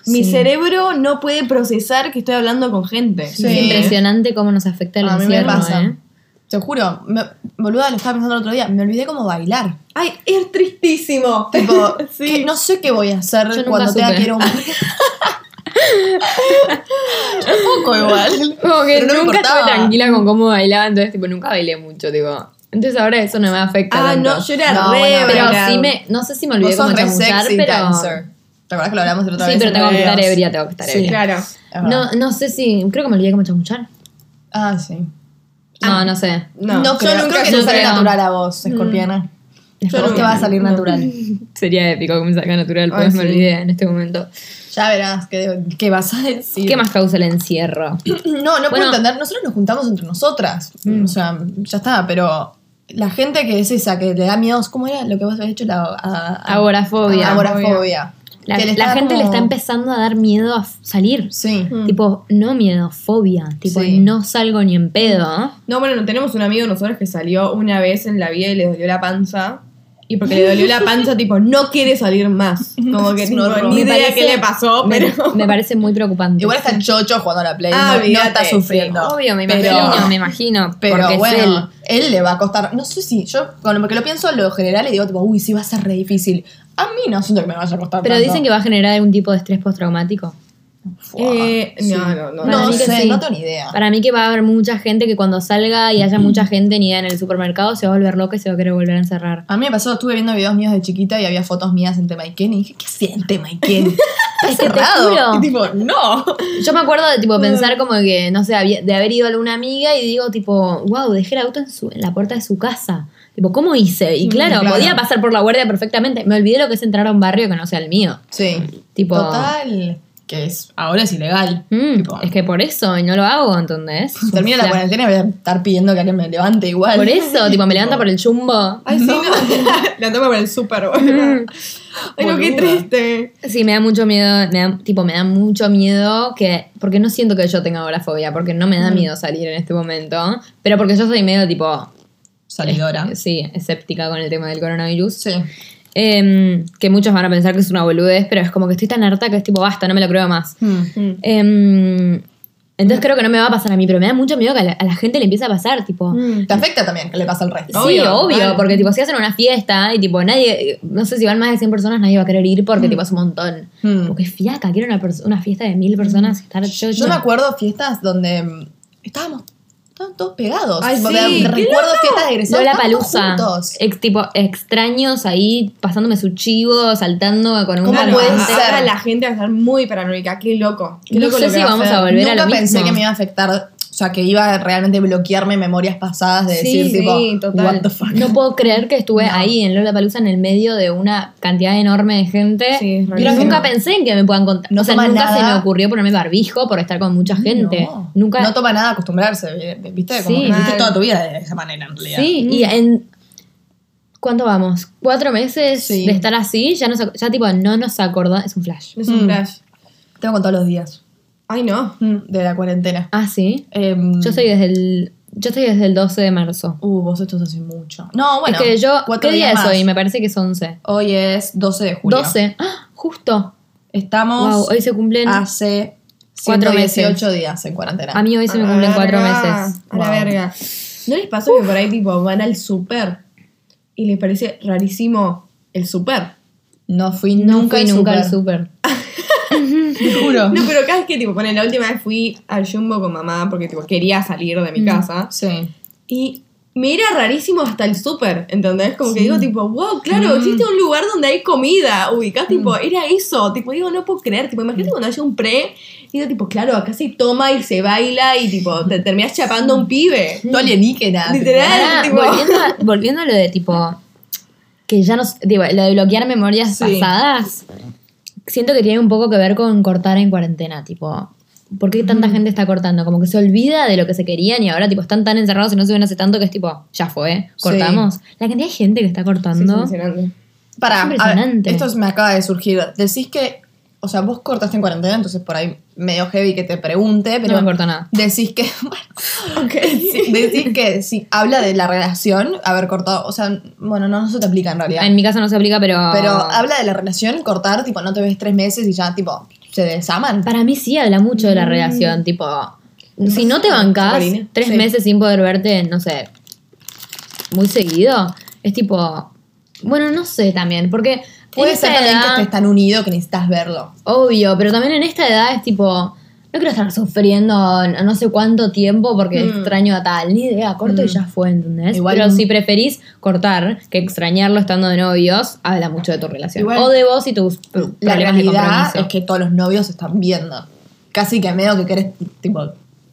Speaker 3: mi
Speaker 1: Sí.
Speaker 3: cerebro no puede procesar que estoy hablando con gente.
Speaker 2: Sí.
Speaker 1: Es impresionante cómo nos afecta el
Speaker 2: A mí me
Speaker 1: encierro,
Speaker 2: pasa.
Speaker 1: ¿eh?
Speaker 2: Te juro, me, boluda, lo estaba pensando el otro día, me olvidé cómo bailar.
Speaker 3: Ay, es tristísimo.
Speaker 2: Tipo,
Speaker 3: Sí.
Speaker 2: que no sé qué voy a hacer
Speaker 1: Yo
Speaker 2: cuando tenga que ir a un... un poco igual.
Speaker 1: Como que
Speaker 2: Pero no me
Speaker 1: nunca estuve tranquila con cómo bailaba, entonces tipo nunca bailé mucho, tipo. Entonces ahora eso no me afecta
Speaker 3: Ah,
Speaker 1: tanto.
Speaker 3: no, yo era
Speaker 2: No,
Speaker 3: re
Speaker 2: bueno,
Speaker 1: Pero sí me, no sé si me olvidé cómo
Speaker 2: sexy
Speaker 1: pero...
Speaker 2: dancer. ¿Te acuerdas que lo hablamos el otro
Speaker 1: Sí,
Speaker 2: vez?
Speaker 1: pero
Speaker 2: en
Speaker 1: tengo que estar ebria, tengo que estar
Speaker 2: Sí.
Speaker 1: ebria.
Speaker 3: Claro.
Speaker 2: Es verdad.
Speaker 1: No, no sé si, creo que me olvidé cómo chamuchar.
Speaker 2: Ah, sí.
Speaker 1: No, no sé.
Speaker 3: No,
Speaker 2: No,
Speaker 3: creo-
Speaker 2: yo nunca que
Speaker 1: no
Speaker 2: te sale
Speaker 1: creo.
Speaker 2: natural a vos, escorpiana.
Speaker 1: Yo
Speaker 2: Vos te va a salir
Speaker 3: no.
Speaker 2: natural.
Speaker 1: Sería épico que me salga natural,
Speaker 3: Ay,
Speaker 1: pues me
Speaker 3: sí.
Speaker 1: olvidé en este momento.
Speaker 2: Ya verás qué, qué vas a decir.
Speaker 1: ¿Qué más causa el encierro?
Speaker 2: No, no puedo entender. Nosotros nos juntamos entre nosotras.
Speaker 1: Mm.
Speaker 2: O sea, ya está, pero la gente que es esa, que le da miedos, ¿cómo era lo que vos habías hecho? La, a- a-
Speaker 1: Agorafobia.
Speaker 2: Agorafobia.
Speaker 1: La, gente le está empezando a dar miedo a salir.
Speaker 2: Sí.
Speaker 3: Mm.
Speaker 1: Tipo, no miedo, fobia. Tipo,
Speaker 2: Sí.
Speaker 1: no salgo ni en pedo.
Speaker 3: No, bueno, tenemos un amigo de nosotros que salió una vez en la vida y le dolió la panza. Y porque le dolió la panza, tipo, no quiere salir más. Como que tipo,
Speaker 2: horror.
Speaker 3: ni
Speaker 1: Me
Speaker 3: idea
Speaker 1: parece-
Speaker 3: qué le pasó, pero.
Speaker 1: me parece muy preocupante.
Speaker 2: Igual está chocho jugando a la Play.
Speaker 3: Ah,
Speaker 2: no, no está
Speaker 3: sí.
Speaker 2: sufriendo.
Speaker 1: Obvio, me
Speaker 2: Pero-
Speaker 1: imagino, me imagino.
Speaker 2: Pero
Speaker 1: porque es
Speaker 2: bueno,
Speaker 1: él.
Speaker 2: él. le va a costar. No sé si yo, con lo que lo pienso, lo general y digo, tipo, uy, sí va a ser re difícil. A mí no siento que me vaya a costar
Speaker 1: Pero
Speaker 2: tanto.
Speaker 1: dicen que va a generar algún tipo de estrés postraumático.
Speaker 3: Eh,
Speaker 2: sí.
Speaker 3: no, no, no.
Speaker 1: Para
Speaker 2: No
Speaker 1: mí que
Speaker 2: sé,
Speaker 1: sí.
Speaker 2: no tengo ni idea.
Speaker 1: Para mí que va a haber mucha gente que cuando salga y haya mucha gente ni idea en el supermercado se va a volver loca y se va a querer volver a encerrar.
Speaker 2: A mí me pasó, estuve viendo videos míos de chiquita y había fotos mías en Temaiken y dije, ¿qué hacía en Temaiken? Está
Speaker 1: Es que te
Speaker 2: cerrado.
Speaker 1: juro.
Speaker 2: Y tipo, no.
Speaker 1: Yo me acuerdo de tipo pensar como que, no sé, había- de haber ido a alguna amiga y digo tipo, wow, dejé el auto en, su, en la puerta de su casa. Tipo, ¿cómo hice? Y claro,
Speaker 2: claro.
Speaker 1: podía pasar por la guardia perfectamente. Me olvidé lo que es entrar a un barrio que no sea el mío.
Speaker 2: Sí.
Speaker 1: Tipo,
Speaker 2: Total. Que es ahora es ilegal.
Speaker 1: Mm,
Speaker 2: Tipo,
Speaker 1: es que por eso, y no lo hago, ¿entendés?
Speaker 2: Termina la cuarentena y voy a estar pidiendo que alguien me levante igual.
Speaker 1: Por eso, tipo, me levanta por el chumbo.
Speaker 3: Ay, sí, no. Toma por el súper, boludo. Ay, no, qué triste.
Speaker 1: Sí, me da mucho miedo, me da, tipo, me da mucho miedo que, porque no siento que yo tenga agorafobia, porque no me da miedo salir en este momento, pero porque yo soy medio tipo,
Speaker 2: Salidora.
Speaker 1: sí, escéptica con el tema del coronavirus.
Speaker 2: Sí.
Speaker 1: Em, que muchos van a pensar que es una boludez, pero es como que estoy tan harta que es tipo, basta, no me lo creo más.
Speaker 2: Mm.
Speaker 1: Em, entonces creo que no me va a pasar a mí, pero me da mucho miedo que a la, a la gente le empiece a pasar, tipo...
Speaker 3: Mm.
Speaker 2: Te afecta también que le pasa al resto.
Speaker 1: Sí,
Speaker 3: Obvio,
Speaker 1: obvio, porque tipo si hacen una fiesta y tipo nadie, no sé si van más de 100 personas, nadie va a querer ir porque tipo es un montón.
Speaker 2: Mm.
Speaker 1: Porque es fiaca, quiero una, una fiesta de mil personas estar yo,
Speaker 2: Yo me acuerdo fiestas donde mm, estábamos estaban todos pegados.
Speaker 3: Ay,
Speaker 2: Tipo,
Speaker 3: sí,
Speaker 2: recuerdo fiestas de egresados.
Speaker 1: la
Speaker 2: estábamos
Speaker 1: palusa.
Speaker 2: juntos.
Speaker 1: Ex, tipo, extraños ahí pasándome su chivo, saltando con un
Speaker 2: ¿Cómo puede
Speaker 3: Ahora
Speaker 2: ser?
Speaker 3: la gente va a estar muy paranoica. Qué loco. Qué
Speaker 1: No
Speaker 3: loco
Speaker 1: sé
Speaker 3: lo que
Speaker 1: si
Speaker 3: va
Speaker 1: vamos
Speaker 3: hacer.
Speaker 1: a volver a
Speaker 2: Nunca
Speaker 1: lo
Speaker 2: pensé
Speaker 1: mismo.
Speaker 2: que me iba a afectar, sea, que iba a realmente bloquearme memorias pasadas de
Speaker 3: Sí,
Speaker 2: decir,
Speaker 3: sí,
Speaker 2: tipo,
Speaker 3: total.
Speaker 2: what the fuck.
Speaker 1: No puedo creer que estuve
Speaker 2: No.
Speaker 1: ahí en Lollapalooza en el medio de una cantidad enorme de gente.
Speaker 3: Sí, rarísimo.
Speaker 1: nunca pensé en que me puedan contar.
Speaker 2: No
Speaker 1: o sea,
Speaker 2: toma
Speaker 1: nunca se
Speaker 2: nada.
Speaker 1: me ocurrió ponerme barbijo por estar con mucha gente.
Speaker 2: No,
Speaker 1: Nunca.
Speaker 2: no toma nada acostumbrarse, ¿viste? Como
Speaker 1: Sí.
Speaker 2: que viviste
Speaker 3: Mal.
Speaker 2: toda tu vida de esa manera, en realidad.
Speaker 1: Sí, y en. ¿Cuánto vamos? ¿Cuatro meses
Speaker 2: Sí.
Speaker 1: de estar así? Ya, nos, ya tipo, no nos acordamos. Es un flash.
Speaker 3: Es un
Speaker 2: Mm.
Speaker 3: flash.
Speaker 2: Tengo contado los días
Speaker 3: Ay, no.
Speaker 2: mm, de la cuarentena.
Speaker 1: Ah, sí.
Speaker 2: Em,
Speaker 1: Yo estoy desde el. Yo estoy desde el 12 de marzo.
Speaker 2: Uh, vos esto es hace mucho. No, bueno.
Speaker 1: es que yo. ¿Qué día es hoy? Me parece que es 11.
Speaker 2: Hoy es 12 de julio.
Speaker 1: 12. ¡Ah! Justo.
Speaker 2: Estamos
Speaker 1: Wow, hoy se cumplen.
Speaker 2: hace
Speaker 1: Cuatro meses.
Speaker 2: 118 días en cuarentena.
Speaker 1: A mí hoy se me cumplen cuatro meses.
Speaker 3: A la verga. ¿No les pasó que por ahí tipo van al súper y les parece rarísimo el súper?
Speaker 2: No fui
Speaker 1: No
Speaker 2: nunca
Speaker 1: fui
Speaker 2: al
Speaker 1: nunca al
Speaker 2: súper. Te juro.
Speaker 3: No, pero cada vez que tipo, pone la última vez fui al Jumbo con mamá porque tipo quería salir de mi casa
Speaker 2: Sí.
Speaker 3: y me era rarísimo hasta el súper, ¿entendés? Como que
Speaker 2: Sí.
Speaker 3: digo tipo, wow, claro,
Speaker 2: Mm.
Speaker 3: existe un lugar donde hay comida, ubicás, tipo, era eso, tipo, digo, no puedo creer, tipo, imagínate cuando haya un pre, digo, tipo, claro, acá se toma y se baila y tipo, te terminas chapando a un pibe.
Speaker 2: Todo alienígena.
Speaker 3: Literal. Tipo-
Speaker 1: volviendo, a, volviendo a lo de tipo. Que ya nos. Digo, lo de bloquear memorias
Speaker 2: Sí.
Speaker 1: pasadas. Siento que tiene un poco que ver con cortar en cuarentena. Tipo. ¿Por qué tanta gente está cortando? Como que se olvida de lo que se querían y ahora tipo están tan encerrados y no se ven hace tanto que es tipo, ya fue, cortamos. La cantidad de gente que está
Speaker 3: Sí, es
Speaker 1: cortando.
Speaker 3: impresionante.
Speaker 2: Para,
Speaker 1: Es impresionante.
Speaker 2: esto me acaba de surgir. Decís que, o sea, vos cortaste en cuarentena, entonces por ahí medio heavy que te pregunte, pero
Speaker 1: no me corta nada.
Speaker 2: decís que, bueno, sí, decís que si habla de la relación, haber cortado, o sea, bueno, no, no se te aplica en realidad.
Speaker 1: En mi caso no se aplica, pero.
Speaker 2: Pero habla de la relación, cortar, tipo, no te ves tres meses y ya, tipo, se desaman.
Speaker 1: Para mí sí habla mucho de la relación, tipo, si no te bancas
Speaker 3: Sabrina.
Speaker 1: tres
Speaker 2: Sí.
Speaker 1: meses sin poder verte, no sé, muy seguido, es tipo, bueno, no sé también, porque
Speaker 2: Puede ser también que estés tan unido que necesitas verlo.
Speaker 1: obvio, pero también en esta edad es tipo, no quiero estar sufriendo no sé cuánto tiempo porque
Speaker 3: Mm.
Speaker 1: extraño a tal, ni idea, corto y
Speaker 2: Mm.
Speaker 1: ya fue, ¿entendés?
Speaker 2: Igual
Speaker 1: pero si preferís cortar que extrañarlo estando de novios, habla mucho de tu relación.
Speaker 2: Igual-
Speaker 1: o de vos y tus pro-
Speaker 2: La
Speaker 1: problemas de
Speaker 2: realidad es que todos los novios están viendo. Casi que medio que querés, tipo,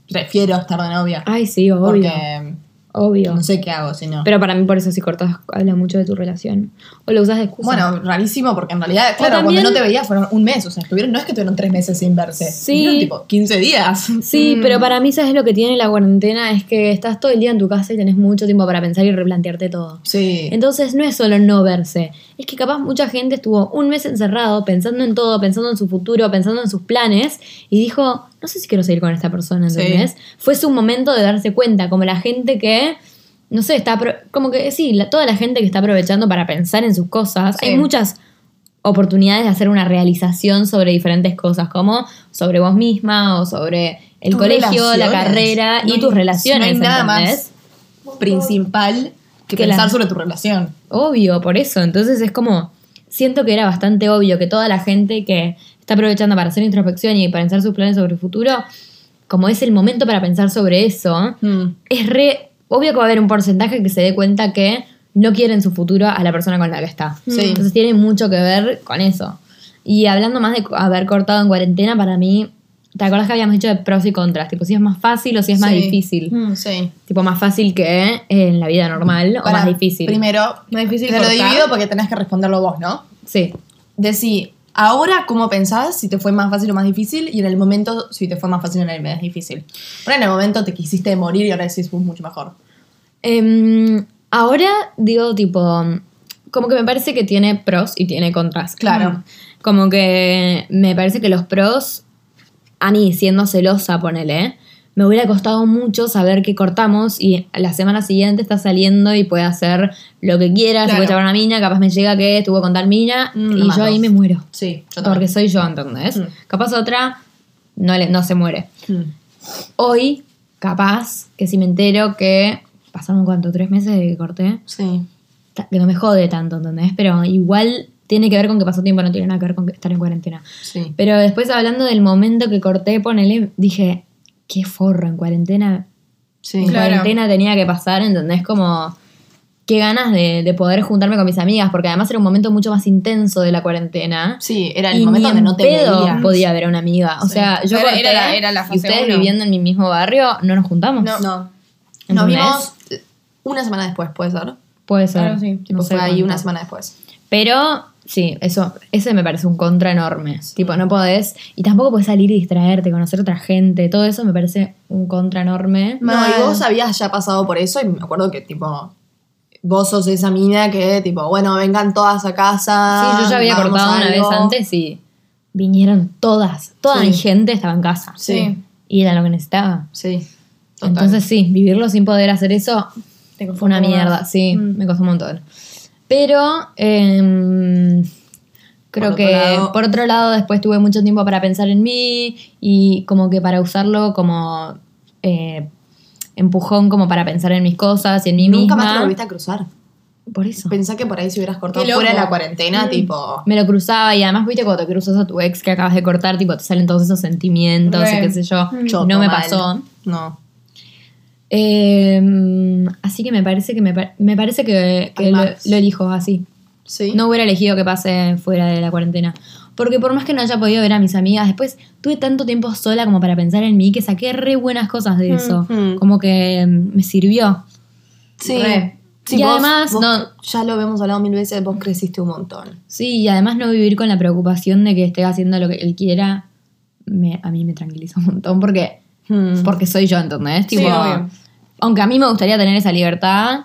Speaker 2: prefiero estar de novia.
Speaker 1: Ay, sí, obvio.
Speaker 2: porque
Speaker 1: Obvio.
Speaker 2: no sé qué hago si no.
Speaker 1: Pero para mí por eso si cortas habla mucho de tu relación. O lo usas de excusa.
Speaker 2: Bueno, rarísimo porque en realidad, claro,
Speaker 1: también-
Speaker 2: cuando no te veías fueron un mes, o sea, estuvieron, no es que tuvieron tres meses sin verse,
Speaker 1: Sí.
Speaker 2: tipo 15 días.
Speaker 1: sí,
Speaker 3: Mm.
Speaker 1: pero para mí sabes lo que tiene la cuarentena es que estás todo el día en tu casa y tenés mucho tiempo para pensar y replantearte todo.
Speaker 2: Sí.
Speaker 1: Entonces no es solo no verse, es que capaz mucha gente estuvo un mes encerrado pensando en todo, pensando en su futuro, pensando en sus planes y dijo, no sé si quiero seguir con esta persona,
Speaker 2: Sí.
Speaker 1: ¿entendés? Fue su momento de darse cuenta, como la gente que, no sé, está, como que sí, la- toda la gente que está aprovechando para pensar en sus cosas,
Speaker 2: Sí.
Speaker 1: hay muchas oportunidades de hacer una realización sobre diferentes cosas, como sobre vos misma o sobre el
Speaker 2: Tus
Speaker 1: colegio, la carrera
Speaker 2: No
Speaker 1: y tus relaciones,
Speaker 2: No hay nada
Speaker 1: ¿entendés?
Speaker 2: más principal que,
Speaker 1: Que
Speaker 2: pensar
Speaker 1: la-
Speaker 2: sobre tu relación.
Speaker 1: Obvio, por eso. Entonces es como, siento que era bastante obvio que toda la gente que está aprovechando para hacer introspección y para pensar sus planes sobre el futuro, como es el momento para pensar sobre eso,
Speaker 2: Mm.
Speaker 1: es re obvio que va a haber un porcentaje que se dé cuenta que no quiere en su futuro a la persona con la que está.
Speaker 2: Sí.
Speaker 1: Entonces tiene mucho que ver con eso. Y hablando más de haber cortado en cuarentena, para mí, ¿te acuerdas que habíamos dicho de pros y contras? Tipo, si es más fácil o si es más
Speaker 2: Sí.
Speaker 1: difícil.
Speaker 3: Mm.
Speaker 2: Sí.
Speaker 1: Tipo, más fácil que en la vida normal o más difícil.
Speaker 2: Primero,
Speaker 3: Más difícil
Speaker 2: te lo divido porque tenés que responderlo vos, ¿no?
Speaker 1: Sí.
Speaker 2: Decí, Ahora, ¿cómo pensás si te fue más fácil o más difícil? Y en el momento, si te fue más fácil o más difícil. Pero en el momento te quisiste morir y ahora decís, fue mucho mejor.
Speaker 1: Em, ahora digo, tipo, como que me parece que tiene pros y tiene contras.
Speaker 2: Claro.
Speaker 1: Como que me parece que los pros, a mí siendo celosa, ponele, me hubiera costado mucho saber que cortamos y la semana siguiente está saliendo y puede hacer lo que quiera, se puede llevar una mina, capaz me llega que estuvo con tal mina
Speaker 2: Mm,
Speaker 1: y yo ahí me muero.
Speaker 2: Sí, yo
Speaker 1: Porque soy yo, ¿entendés?
Speaker 2: Mm.
Speaker 1: Capaz otra no, le, no se muere.
Speaker 2: Mm.
Speaker 1: Hoy, capaz, que si me entero que pasaron cuánto, tres meses de que corté,
Speaker 2: Sí.
Speaker 1: que no me jode tanto, ¿entendés? Pero igual tiene que ver con que pasó tiempo, no tiene nada que ver con que estar en cuarentena.
Speaker 2: Sí.
Speaker 1: Pero después hablando del momento que corté, ponele, dije, qué forro en cuarentena.
Speaker 2: Sí.
Speaker 1: En
Speaker 3: Claro.
Speaker 1: cuarentena tenía que pasar, ¿entendés? Como qué ganas de, de poder juntarme con mis amigas, porque además era un momento mucho más intenso de la cuarentena.
Speaker 2: Sí, era el
Speaker 1: y
Speaker 2: momento
Speaker 1: ni
Speaker 2: donde no te
Speaker 1: pedo
Speaker 2: veías.
Speaker 1: podía ver a una amiga. O
Speaker 2: Sí.
Speaker 1: sea, yo
Speaker 3: Era- la- era la
Speaker 1: y ustedes
Speaker 3: uno.
Speaker 1: viviendo en mi mismo barrio, no nos juntamos.
Speaker 3: No.
Speaker 2: No. Nos vimos una semana después, puede ser.
Speaker 1: Puede ser.
Speaker 3: Claro, sí.
Speaker 2: Tipo,
Speaker 1: No
Speaker 2: fue ahí
Speaker 1: cuánto.
Speaker 2: una semana después.
Speaker 1: Pero sí, eso, ese me parece un contra enorme. Tipo, no podés. Y tampoco podés salir y distraerte, conocer otra gente. Todo eso me parece un contra enorme.
Speaker 2: No,
Speaker 3: Mal.
Speaker 2: y vos habías ya pasado por eso y me acuerdo que, tipo, vos sos esa mina que, tipo, bueno, vengan todas a casa.
Speaker 1: Sí, yo ya había cortado una vez antes y vinieron todas. Toda
Speaker 2: Sí.
Speaker 1: mi gente estaba en casa.
Speaker 2: Sí.
Speaker 1: Y era lo que necesitaba.
Speaker 2: Sí. total.
Speaker 1: Entonces sí, vivirlo sin poder hacer eso fue una mierda.
Speaker 3: más.
Speaker 1: Sí,
Speaker 3: Mm.
Speaker 1: me costó un montón. Pero em, creo
Speaker 2: Por
Speaker 1: que
Speaker 2: lado-
Speaker 1: por otro lado después tuve mucho tiempo para pensar en mí y como que para usarlo como eh, empujón como para pensar en mis cosas y en mí
Speaker 2: Nunca
Speaker 1: misma.
Speaker 2: más te lo volviste a cruzar.
Speaker 1: Por eso.
Speaker 2: Pensá que por ahí si hubieras cortado fuera de la cuarentena,
Speaker 3: Mm.
Speaker 2: tipo.
Speaker 1: Me lo cruzaba y además, viste, cuando te cruzas a tu ex que acabas de cortar, tipo, te salen todos esos sentimientos y qué sé yo. no me
Speaker 2: mal.
Speaker 1: pasó.
Speaker 2: No.
Speaker 1: Eh, así que me parece que me, me parece que, que lo, lo elijo así.
Speaker 2: Sí.
Speaker 1: No hubiera elegido que pase fuera de la cuarentena. Porque por más que no haya podido ver a mis amigas, después tuve tanto tiempo sola como para pensar en mí que saqué re buenas cosas de eso.
Speaker 2: Mm.
Speaker 1: Como que mm, me sirvió.
Speaker 2: Sí.
Speaker 3: Re.
Speaker 2: Sí,
Speaker 1: Y
Speaker 2: vos-
Speaker 1: además,
Speaker 2: vos-
Speaker 1: no-
Speaker 2: Ya lo hemos hablado mil veces, vos creciste un montón.
Speaker 1: Sí, y además no vivir con la preocupación de que esté haciendo lo que él quiera, me, a mí me tranquiliza un montón porque,
Speaker 2: Mm.
Speaker 1: porque soy yo, ¿entendés?
Speaker 3: Sí,
Speaker 1: Tipo,
Speaker 3: obvio.
Speaker 1: aunque a mí me gustaría tener esa libertad,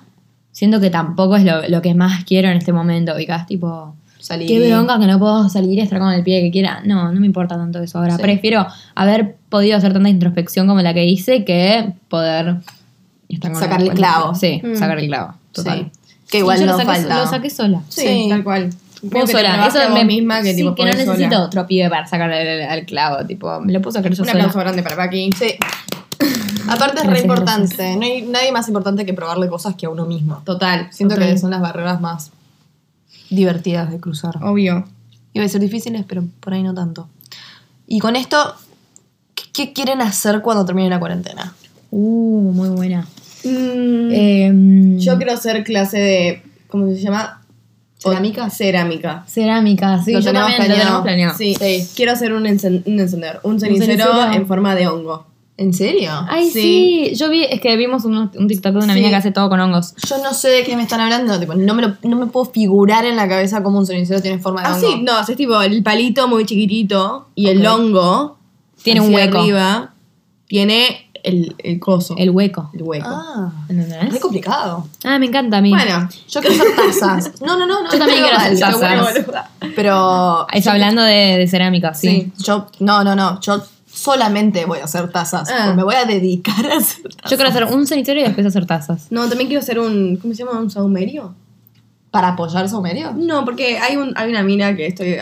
Speaker 1: siento que tampoco es lo, lo que más quiero en este momento, ubicás, tipo...
Speaker 2: Salir.
Speaker 1: Qué bronca que no puedo salir y estar con el pie que quiera. No, no me importa tanto eso ahora.
Speaker 2: Sí.
Speaker 1: Prefiero haber podido hacer tanta introspección como la que hice que poder estar con
Speaker 2: Sacar el clavo.
Speaker 1: Sí,
Speaker 3: Mm.
Speaker 1: sacar el clavo. Total.
Speaker 2: Sí. Que igual no
Speaker 1: lo saqué,
Speaker 2: falta.
Speaker 1: Lo saqué sola.
Speaker 3: Sí,
Speaker 2: Sí.
Speaker 3: tal cual. Te
Speaker 1: sola. Eso me,
Speaker 3: misma que
Speaker 1: sí,
Speaker 3: tipo
Speaker 1: que no necesito
Speaker 3: sola.
Speaker 1: otro pibe para sacarle el, el clavo. Tipo, me lo puedo sacar yo
Speaker 3: Un
Speaker 1: sola.
Speaker 3: aplauso grande para Paqui.
Speaker 2: Sí. Aparte es re
Speaker 1: Gracias,
Speaker 2: importante. No hay nadie más importante que probarle cosas que a uno mismo.
Speaker 3: Total.
Speaker 2: Siento
Speaker 3: total.
Speaker 2: que son las barreras más divertidas de cruzar.
Speaker 3: Obvio.
Speaker 2: Iba a ser difíciles, pero por ahí no tanto. Y con esto, ¿qué, qué quieren hacer cuando termine la cuarentena?
Speaker 1: Uh, muy buena.
Speaker 3: Mm,
Speaker 1: Em,
Speaker 3: yo quiero hacer clase de. ¿Cómo se llama?
Speaker 2: ¿Cerámica?
Speaker 3: Cerámica.
Speaker 1: Cerámica, sí.
Speaker 2: Lo tenemos
Speaker 1: también lo tenemos planeado.
Speaker 3: Sí.
Speaker 2: Sí.
Speaker 3: Quiero hacer un, encen- un encendedor. Un cenicero,
Speaker 1: cenicero.
Speaker 3: en forma de hongo.
Speaker 2: ¿En serio?
Speaker 1: Ay, sí.
Speaker 3: Sí.
Speaker 1: Yo vi, es que vimos un, un TikTok de una
Speaker 2: Sí.
Speaker 1: mina que hace todo con hongos.
Speaker 2: Yo no sé de qué me están hablando. Tipo, no, me lo- no me puedo figurar en la cabeza cómo un cenicero tiene forma de
Speaker 3: Ah,
Speaker 2: hongo.
Speaker 3: sí, no, es tipo el palito muy chiquitito y el hongo
Speaker 1: Tiene un hueco.
Speaker 3: arriba tiene el, el coso.
Speaker 1: El hueco.
Speaker 3: el hueco.
Speaker 2: Ah,
Speaker 1: ¿Entendés?
Speaker 2: es complicado.
Speaker 1: Ah, me encanta a mí.
Speaker 3: Bueno,
Speaker 2: Yo quiero hacer tazas. No, no, no. no
Speaker 1: Yo también quiero hacer tazas.
Speaker 2: pero bueno, Pero.
Speaker 1: Está hablando de, de cerámica, sí.
Speaker 2: Sí. Yo, no, no, no. Yo solamente voy a hacer tazas.
Speaker 3: Ah.
Speaker 2: Me voy a dedicar a hacer tazas.
Speaker 1: Yo quiero hacer un cenicero y después hacer tazas.
Speaker 3: no, también quiero hacer un. ¿Cómo se llama? ¿Un saumerio?
Speaker 2: ¿Para apoyar saumerio?
Speaker 3: No, porque hay, un, hay una mina que estoy.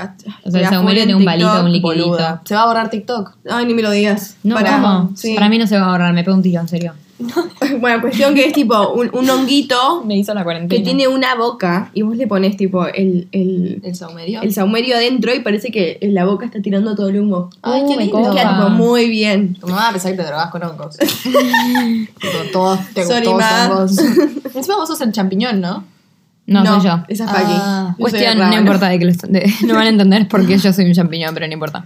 Speaker 1: O sea, saumerio
Speaker 3: en
Speaker 1: tiene un palito, un liquidito.
Speaker 2: Boluda. Se va a borrar TikTok.
Speaker 3: Ay, ni me lo digas.
Speaker 1: No,
Speaker 3: Para-
Speaker 1: ¿cómo?
Speaker 3: sí.
Speaker 1: Para mí no se va a ahorrar, me pego un tiro, en serio.
Speaker 3: Bueno, cuestión que es tipo un, un honguito
Speaker 1: Me hizo la cuarentena.
Speaker 3: que tiene una boca y vos le pones tipo el, el,
Speaker 2: ¿El saumerio?
Speaker 3: el saumerio adentro y parece que la boca está tirando todo el humo.
Speaker 2: Ay,
Speaker 1: Uh,
Speaker 2: qué lindo.
Speaker 1: copa.
Speaker 3: Queda tipo muy bien.
Speaker 2: Tu mamá va a pensar que te drogas con hongos. Tipo, todos, te,
Speaker 3: Sorry,
Speaker 2: todos hongos. Encima vos sos el champiñón, ¿no?
Speaker 1: No, soy yo.
Speaker 3: Esa es
Speaker 2: Ah.
Speaker 3: Paqui. Soy
Speaker 1: Cuestión, no importa de que lo- de- no van a entender por qué yo soy un champiñón, pero no importa.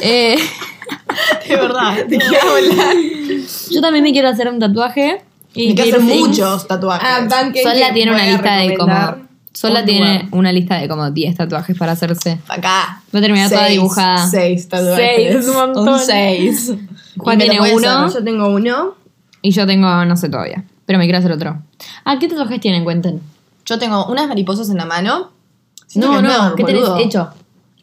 Speaker 1: Eh,
Speaker 2: De verdad.
Speaker 3: ¿De qué hablas?
Speaker 1: yo también me quiero hacer un tatuaje.
Speaker 2: Y que hacer
Speaker 1: piercing.
Speaker 2: muchos tatuajes.
Speaker 3: Ah,
Speaker 1: Sola tiene una lista de como. Sola
Speaker 2: Un
Speaker 1: tiene
Speaker 2: lugar.
Speaker 1: una lista de como 10 tatuajes para hacerse.
Speaker 2: Acá.
Speaker 1: Va a terminar toda dibujada.
Speaker 2: Seis tatuajes.
Speaker 1: Seis, un montón.
Speaker 2: Un seis.
Speaker 1: Juan
Speaker 2: Y me lo
Speaker 1: tiene uno.
Speaker 2: hacer.
Speaker 3: Yo tengo uno.
Speaker 1: Y yo tengo, no sé todavía. Pero me quiero hacer otro. Ah, ¿qué tatuajes tienen? Cuenten.
Speaker 2: Yo tengo unas mariposas en la mano. Siento
Speaker 1: No,
Speaker 2: que
Speaker 1: no, ¿qué tenés hecho?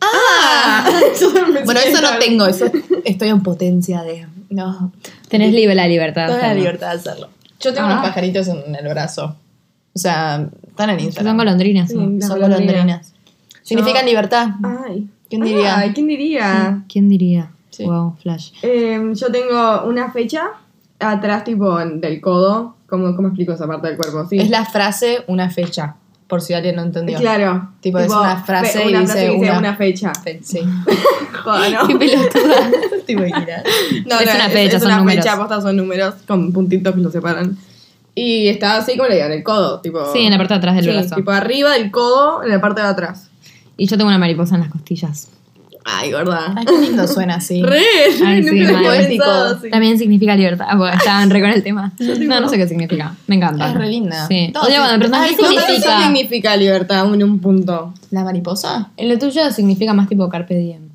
Speaker 2: Ah. bueno, eso no tengo. Eso estoy en potencia de. No.
Speaker 1: Tenés libre la libertad. de
Speaker 2: Toda la
Speaker 1: hacerlo.
Speaker 2: libertad de hacerlo. Yo tengo
Speaker 1: Ah.
Speaker 2: unos pajaritos en el brazo. O sea, están en
Speaker 1: Son
Speaker 2: Instagram.
Speaker 1: golondrinas.
Speaker 3: Sí.
Speaker 2: Son
Speaker 3: golondrinas.
Speaker 2: golondrinas. Significan libertad.
Speaker 3: Ay.
Speaker 2: ¿Quién diría?
Speaker 3: Ay, ¿quién diría?
Speaker 1: ¿Quién diría?
Speaker 2: Sí.
Speaker 1: Wow, flash.
Speaker 3: Eh, yo tengo una fecha atrás, tipo, del codo. ¿Cómo, ¿Cómo explico esa parte del cuerpo? Sí.
Speaker 2: Es la frase, una fecha. Por si alguien no entendió.
Speaker 3: Claro.
Speaker 2: Tipo, es una frase
Speaker 3: fe-
Speaker 2: y
Speaker 3: una
Speaker 2: dice
Speaker 3: frase que dice
Speaker 2: una-
Speaker 3: una fecha.
Speaker 2: Fe- Sí.
Speaker 3: Joder, no.
Speaker 1: Qué pelotuda.
Speaker 2: Te imaginas.
Speaker 3: No,
Speaker 1: Es
Speaker 3: no,
Speaker 1: una fecha,
Speaker 3: es
Speaker 1: son
Speaker 3: una
Speaker 1: números.
Speaker 3: fecha, son números con puntitos que los separan. Y está así como le digo, en el codo, tipo.
Speaker 1: Sí, en la parte de atrás del
Speaker 3: Sí,
Speaker 1: brazo.
Speaker 3: Tipo arriba del codo, en la parte de atrás.
Speaker 1: Y yo tengo una mariposa en las costillas.
Speaker 3: Ay, gorda.
Speaker 2: Ay, qué lindo suena así.
Speaker 3: Re,
Speaker 1: Ay, sí,
Speaker 3: pensado así.
Speaker 1: También significa libertad. Ah, porque estaban re con el tema. No, no sé qué significa. Me encanta.
Speaker 2: Es re linda.
Speaker 1: Sí.
Speaker 2: No,
Speaker 1: Oye,
Speaker 2: sí.
Speaker 1: preguntan
Speaker 2: Ay,
Speaker 1: qué
Speaker 2: ¿cómo
Speaker 1: significa.
Speaker 3: ¿Qué significa libertad en un punto?
Speaker 2: ¿La mariposa?
Speaker 1: En lo tuyo significa más tipo carpe diem.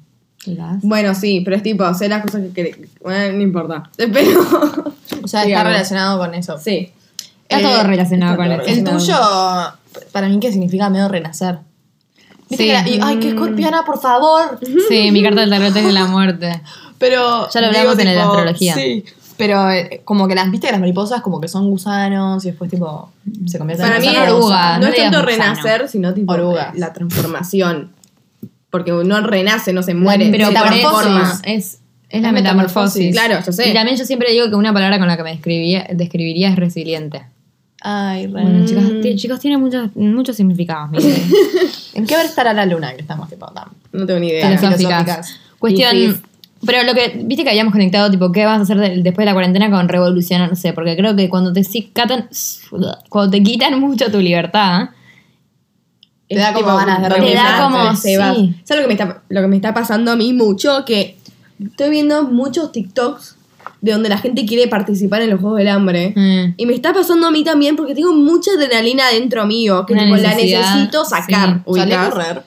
Speaker 1: ¿Verdad?
Speaker 3: Bueno, sí, pero es tipo hacer las cosas que querés. Bueno, no importa. Pero.
Speaker 2: O sea, está
Speaker 3: Digamos.
Speaker 2: relacionado con eso.
Speaker 3: Sí.
Speaker 1: Está
Speaker 2: Eh,
Speaker 1: todo relacionado
Speaker 3: está
Speaker 1: con
Speaker 3: todo
Speaker 1: eso.
Speaker 2: El tuyo, para mí, ¿qué significa medio renacer? ¿Viste
Speaker 1: Sí.
Speaker 2: que era- y, ay, qué escorpiana, por favor.
Speaker 1: Sí, mi carta del tarot es de la muerte.
Speaker 2: Pero.
Speaker 1: Ya lo hablamos en la astrología.
Speaker 2: Sí. Pero eh, como que las viste que las mariposas como que son gusanos y después tipo se convierten
Speaker 3: Para
Speaker 2: en
Speaker 3: mí es-
Speaker 1: orugas,
Speaker 3: no,
Speaker 1: no
Speaker 3: es tanto renacer, sino tipo
Speaker 2: Orugas.
Speaker 3: la transformación. Porque uno renace, no se muere.
Speaker 1: Pero
Speaker 3: se
Speaker 1: eso es, es la
Speaker 2: Es
Speaker 1: metamorfosis.
Speaker 2: metamorfosis.
Speaker 3: Claro, yo sé.
Speaker 1: Y también yo siempre digo que una palabra con la que me describiría, describiría es resiliente.
Speaker 2: Ay, re.
Speaker 1: Bueno, chicos, ti- chicos, tiene muchos, muchos significados. mi vida.
Speaker 2: ¿En qué hora estará la luna que estamos tipo tan?
Speaker 3: No tengo ni idea.
Speaker 1: filosóficas.
Speaker 2: filosóficas.
Speaker 1: Cuestión.
Speaker 3: Y sí.
Speaker 1: Pero lo que, viste que habíamos conectado, tipo, ¿qué vas a hacer de- después de la cuarentena con revolucionar? No sé, porque creo que cuando te si- catan- cuando te quitan mucho tu libertad,
Speaker 2: Te da como ganas de
Speaker 1: Te da como,
Speaker 3: se va.
Speaker 1: sí.
Speaker 3: ¿Sabes lo que, me está, lo que me está pasando a mí mucho? Que estoy viendo muchos TikToks de donde la gente quiere participar en los Juegos del Hambre.
Speaker 1: mm,
Speaker 3: Y me está pasando a mí también porque tengo mucha adrenalina dentro mío, que tipo, la necesito sacar.
Speaker 1: sí.
Speaker 2: Salí a correr.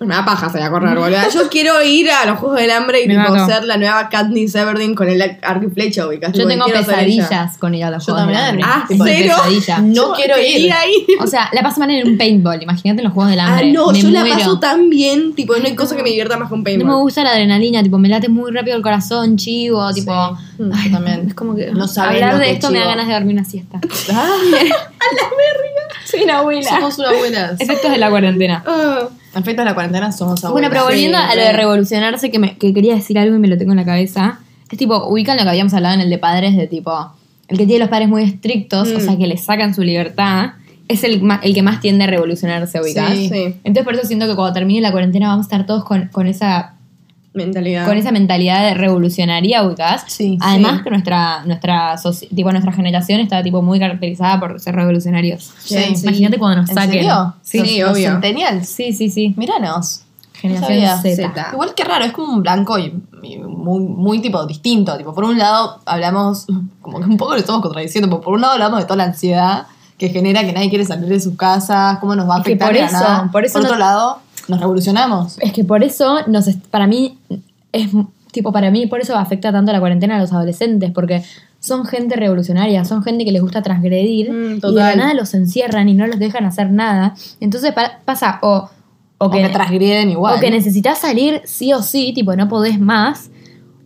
Speaker 3: Me da paja salir a correr, boludo. Yo quiero ir a los Juegos del Hambre y
Speaker 1: Me
Speaker 3: tipo,
Speaker 1: mato.
Speaker 3: ser la nueva Katniss Everdeen con el arco y flecha, ubicás.
Speaker 1: yo
Speaker 3: Tipo,
Speaker 1: tengo
Speaker 3: quiero ser ella.
Speaker 1: pesadillas con ir a los
Speaker 2: Yo
Speaker 1: Juegos del
Speaker 2: también.
Speaker 1: Hambre.
Speaker 3: Ah, ¿cero?
Speaker 1: pesadilla.
Speaker 2: No
Speaker 3: Yo
Speaker 2: quiero ir.
Speaker 3: quería ir.
Speaker 1: O sea, la paso mal en un paintball. Imagínate en los Juegos del
Speaker 3: Ah,
Speaker 1: Hambre.
Speaker 3: no,
Speaker 1: me
Speaker 3: yo la
Speaker 1: muero.
Speaker 3: paso tan bien, tipo, no hay cosa que me divierta más con
Speaker 1: No
Speaker 3: paintball.
Speaker 1: me gusta la adrenalina, tipo, me late muy rápido el corazón, chivo, tipo.
Speaker 2: Sí,
Speaker 1: ay,
Speaker 2: yo también.
Speaker 1: Es como que
Speaker 2: No sabés
Speaker 1: hablar
Speaker 2: lo
Speaker 1: de
Speaker 2: que
Speaker 1: esto me da
Speaker 2: chivo.
Speaker 1: ganas de dormir una siesta.
Speaker 2: Ah,
Speaker 1: Soy una abuela.
Speaker 2: somos una abuelas.
Speaker 1: Efectos de la cuarentena.
Speaker 3: Ah,
Speaker 2: Efectos de la cuarentena somos abuelas.
Speaker 1: Bueno, pero volviendo
Speaker 3: Sí,
Speaker 1: a lo de
Speaker 3: re.
Speaker 1: revolucionarse, que, me, que quería decir algo y me lo tengo en la cabeza. Es tipo, ubican lo que habíamos hablado en el de padres, de tipo, el que tiene los padres muy estrictos, o
Speaker 3: Mm.
Speaker 1: sea, que le sacan su libertad, es el, el que más tiende a revolucionarse, ubicás.
Speaker 2: Sí.
Speaker 3: sí,
Speaker 1: Entonces, por eso siento que cuando termine la cuarentena vamos a estar todos con, con esa
Speaker 3: mentalidad.
Speaker 1: con esa mentalidad de revolucionaria, ubicás.
Speaker 2: Sí,
Speaker 1: Además
Speaker 2: sí.
Speaker 1: que nuestra, nuestra, tipo, nuestra generación está tipo muy caracterizada por ser revolucionarios.
Speaker 2: Sí.
Speaker 1: Imagínate cuando nos
Speaker 2: ¿En
Speaker 1: saquen.
Speaker 2: serio?
Speaker 1: Sí,
Speaker 2: Los-
Speaker 3: sí,
Speaker 2: los
Speaker 3: obvio.
Speaker 2: centennials.
Speaker 1: sí, sí, sí.
Speaker 2: Míranos.
Speaker 1: Generación
Speaker 2: No.
Speaker 1: Z.
Speaker 3: Z.
Speaker 2: Igual que raro, es como un blanco y, y muy, muy tipo distinto. Tipo, por un lado hablamos, como que un poco lo estamos contradiciendo, porque por un lado hablamos de toda la ansiedad que genera que nadie quiere salir de sus casas, cómo nos va a
Speaker 1: Es que
Speaker 2: afectar
Speaker 1: por
Speaker 2: de la
Speaker 1: eso-
Speaker 2: nada.
Speaker 1: por eso
Speaker 2: otro
Speaker 1: no-
Speaker 2: lado, nos revolucionamos.
Speaker 1: Es que por eso, nos para mí, es tipo, para mí, por eso afecta tanto la cuarentena a los adolescentes, porque son gente revolucionaria, son gente que les gusta transgredir
Speaker 3: Mm,
Speaker 1: y de la nada los encierran y no los dejan hacer nada. Entonces pa- pasa o, o
Speaker 2: O que, transgreden igual.
Speaker 1: O que necesitas salir sí o sí, tipo, no podés más.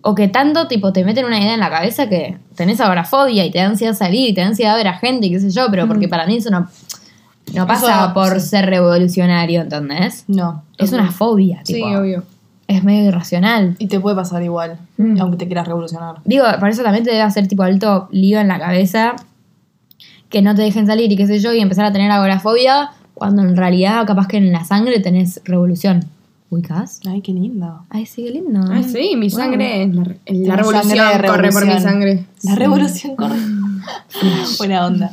Speaker 1: O que tanto, tipo, te meten una idea en la cabeza que tenés agorafobia y te da ansiedad salir y te da ansiedad ver a gente y qué sé yo, pero porque para mí eso no, no pasa
Speaker 2: Eso,
Speaker 1: por
Speaker 2: sí.
Speaker 1: ser revolucionario, ¿entendés?
Speaker 2: No.
Speaker 1: Es una fobia,
Speaker 3: Sí,
Speaker 1: tipo.
Speaker 3: obvio.
Speaker 1: Es medio irracional.
Speaker 2: Y te puede pasar igual,
Speaker 1: Mm.
Speaker 2: aunque te quieras revolucionar.
Speaker 1: Digo, por eso también te debe hacer tipo alto lío en la cabeza que no te dejen salir y qué sé yo, y empezar a tener agorafobia cuando en realidad capaz que en la sangre tenés revolución. ¿Ubicás?
Speaker 2: Ay, qué lindo.
Speaker 1: Ay, sí, qué lindo.
Speaker 3: Ah, sí, mi
Speaker 1: Wow.
Speaker 3: sangre. La, revolución
Speaker 2: sangre
Speaker 3: corre por mi sangre.
Speaker 2: La revolución corre. Buena onda.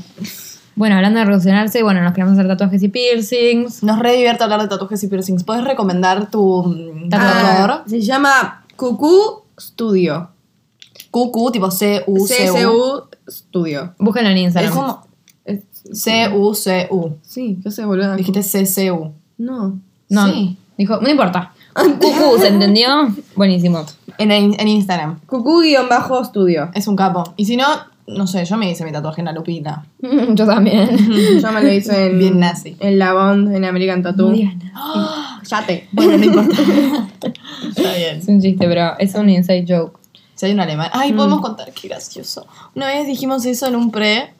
Speaker 1: Bueno, hablando de revolucionarse, bueno, nos queremos hacer tatuajes y piercings.
Speaker 2: Nos re divierte hablar de tatuajes y piercings. ¿Puedes recomendar tu mm,
Speaker 1: Tatuador.
Speaker 2: tatuador?
Speaker 3: se llama Cucú Studio.
Speaker 2: QQ, tipo C-U-C-U.
Speaker 3: CSU Studio.
Speaker 1: Búsquenlo en Instagram.
Speaker 2: Es como. C-U-C-U.
Speaker 3: Sí, ¿qué sé, boludo?
Speaker 2: Dijiste C-C-U.
Speaker 3: No.
Speaker 1: No,
Speaker 2: Sí.
Speaker 1: dijo, no importa. Cucú, ¿se entendió? Buenísimo.
Speaker 2: En, en Instagram.
Speaker 3: Cucú-estudio.
Speaker 2: Es un capo. Y si no, no sé, yo me hice mi tatuaje en la lupita.
Speaker 1: Yo también.
Speaker 3: Yo me lo hice en.
Speaker 2: Bien nazi.
Speaker 3: En la Bond, en American Tattoo.
Speaker 1: No digas nada.
Speaker 3: Yate.
Speaker 2: Bueno, no importa. Está bien.
Speaker 1: Es un chiste, pero es un inside joke.
Speaker 2: Si hay un alemán. Ay, podemos contar, qué gracioso. Una vez dijimos eso en un pre.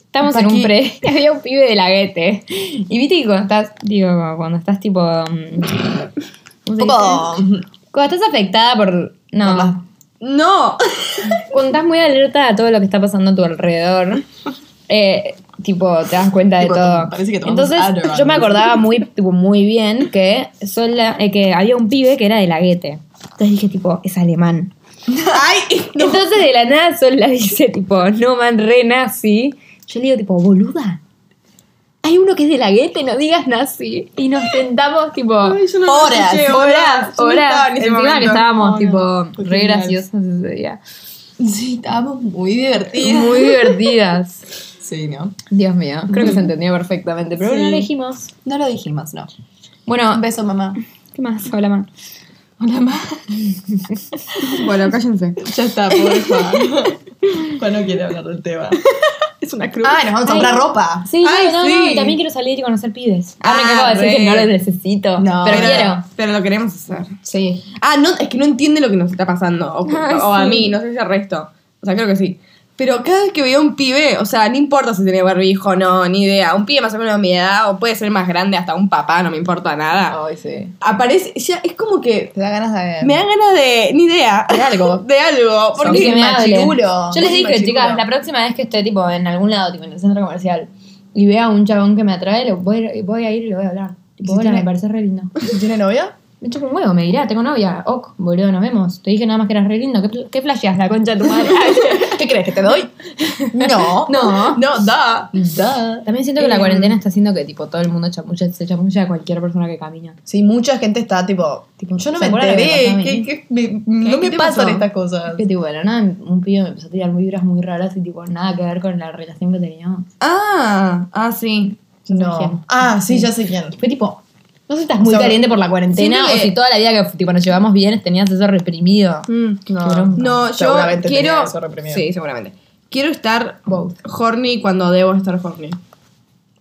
Speaker 1: Estamos en un pre y había un pibe de la guete. Y viste que cuando estás, digo, cuando estás tipo. mm, ¿Cómo se
Speaker 2: Poco.
Speaker 1: dice? Cuando estás afectada por. No.
Speaker 2: Por
Speaker 3: No.
Speaker 1: Cuando estás muy alerta a todo lo que está pasando a tu alrededor. eh, tipo, te das cuenta de
Speaker 2: Tipo,
Speaker 1: todo.
Speaker 2: parece que
Speaker 1: Entonces,
Speaker 2: Adderall.
Speaker 1: yo me acordaba muy, tipo, muy bien que, sola, eh, que había un pibe que era de la guete. Entonces dije, tipo, es alemán.
Speaker 3: Ay, no.
Speaker 1: Entonces de la nada Sola dice tipo, no man, re nazi. Yo le digo tipo, boluda. Hay uno que es de la guete, no digas nazi. Y nos tentamos tipo
Speaker 3: Ay, yo no
Speaker 2: Horas,
Speaker 3: escuché,
Speaker 1: horas,
Speaker 3: no
Speaker 1: horas. Encima que estábamos tipo
Speaker 2: Fue
Speaker 1: re
Speaker 2: genial.
Speaker 1: graciosos ese día.
Speaker 2: Sí, estábamos muy divertidos.
Speaker 1: Muy divertidas.
Speaker 2: Sí, ¿no?
Speaker 1: Dios mío, creo que se entendió perfectamente, pero
Speaker 2: Sí.
Speaker 1: no lo dijimos.
Speaker 2: No lo dijimos, no.
Speaker 1: Bueno,
Speaker 2: Un beso, mamá.
Speaker 1: ¿qué más? Hola, ma.
Speaker 2: Hola, mamá.
Speaker 3: Bueno, cállense.
Speaker 2: Ya está, pobre Juan. Juan no quiere hablar del tema.
Speaker 3: Es una cruz.
Speaker 2: Ay, nos vamos a
Speaker 1: Ay.
Speaker 2: comprar ropa.
Speaker 1: Sí,
Speaker 3: Ay,
Speaker 1: no, no,
Speaker 3: sí.
Speaker 1: no, y también quiero salir y conocer pibes.
Speaker 3: Ah,
Speaker 1: que acabo de decir que no los necesito,
Speaker 2: No.
Speaker 1: pero,
Speaker 2: Pero-
Speaker 1: quiero.
Speaker 3: Pero lo queremos hacer.
Speaker 2: Sí.
Speaker 3: Ah, no, es que no entiende lo que nos está pasando. O,
Speaker 1: Ah,
Speaker 3: o a mí, no sé si al resto. O sea, creo que sí. Pero cada vez que veo un pibe, o sea, no importa si tiene barbijo o no, ni idea. Un pibe más o menos de mi edad, o puede ser más grande, hasta un papá, no me importa nada.
Speaker 2: Ay, sí.
Speaker 3: Aparece, ya es como que
Speaker 2: Te da ganas de.
Speaker 3: me da ganas de, ni idea.
Speaker 2: De algo.
Speaker 3: De algo.
Speaker 2: Porque
Speaker 1: que me
Speaker 2: machirulo.
Speaker 1: Yo les dije,
Speaker 2: machirulo.
Speaker 1: chicas, la próxima vez que esté tipo en algún lado, tipo en el centro comercial, y vea a un chabón que me atrae, le voy, a ir- voy a ir y le voy a hablar. Tipo,
Speaker 2: ¿Y si
Speaker 1: hola,
Speaker 2: tiene-
Speaker 1: me parece re lindo.
Speaker 2: ¿Si tiene novia?
Speaker 1: Me chupa un huevo, me dirá, tengo novia. Ok, boludo, nos vemos. Te dije nada más que eras re lindo. ¿Qué, qué flasheas la concha de tu madre?
Speaker 2: ¿Qué crees? ¿Que te doy? No.
Speaker 1: no.
Speaker 2: No, da. Da.
Speaker 1: También siento que la
Speaker 2: Eh,
Speaker 1: cuarentena está haciendo que tipo todo el mundo chamucha, se chamucha a cualquier persona que camina.
Speaker 2: Sí, mucha gente está tipo.
Speaker 1: Tipo,
Speaker 2: yo no
Speaker 1: ¿se
Speaker 2: me enteré.
Speaker 1: mí?
Speaker 2: que- que me- no
Speaker 3: ¿Qué
Speaker 2: me pasan estas cosas.
Speaker 1: Que tipo, bueno, nada, un pibe me empezó a tirar vibras muy raras y tipo nada que ver con la relación que teníamos.
Speaker 3: Ah, ah, sí.
Speaker 2: No. Ah, sí, ya sé quién.
Speaker 1: Fue tipo, no sé si estás muy
Speaker 2: O sea,
Speaker 1: caliente por la cuarentena o si toda la vida que tipo, nos llevamos bien tenías eso reprimido.
Speaker 3: Mm.
Speaker 1: Bronca.
Speaker 3: No, yo quiero.
Speaker 2: eso reprimido.
Speaker 3: Sí, seguramente. Quiero estar
Speaker 1: Both.
Speaker 3: horny cuando debo estar horny.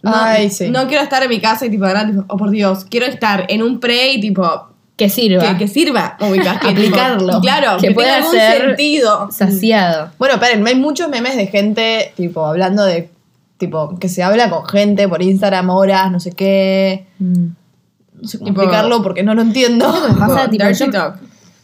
Speaker 3: No,
Speaker 2: Ay, sí.
Speaker 3: No quiero estar en mi casa y tipo, tipo, oh por Dios, quiero estar en un pre y tipo,
Speaker 1: Que sirva.
Speaker 3: que, que sirva, ubicás, que, tipo,
Speaker 1: Aplicarlo.
Speaker 3: claro,
Speaker 1: Que
Speaker 3: que,
Speaker 1: pueda
Speaker 3: tenga algún
Speaker 1: ser-
Speaker 3: sentido.
Speaker 1: Saciado.
Speaker 2: Bueno, esperen, hay muchos memes de gente, tipo, hablando de. Tipo, que se habla con gente por Instagram horas, no sé qué.
Speaker 1: Mm.
Speaker 2: No sé cómo
Speaker 3: Tipo-
Speaker 2: explicarlo porque no lo entiendo.
Speaker 1: pasa, tipo,
Speaker 3: dirty
Speaker 1: yo-
Speaker 3: talk.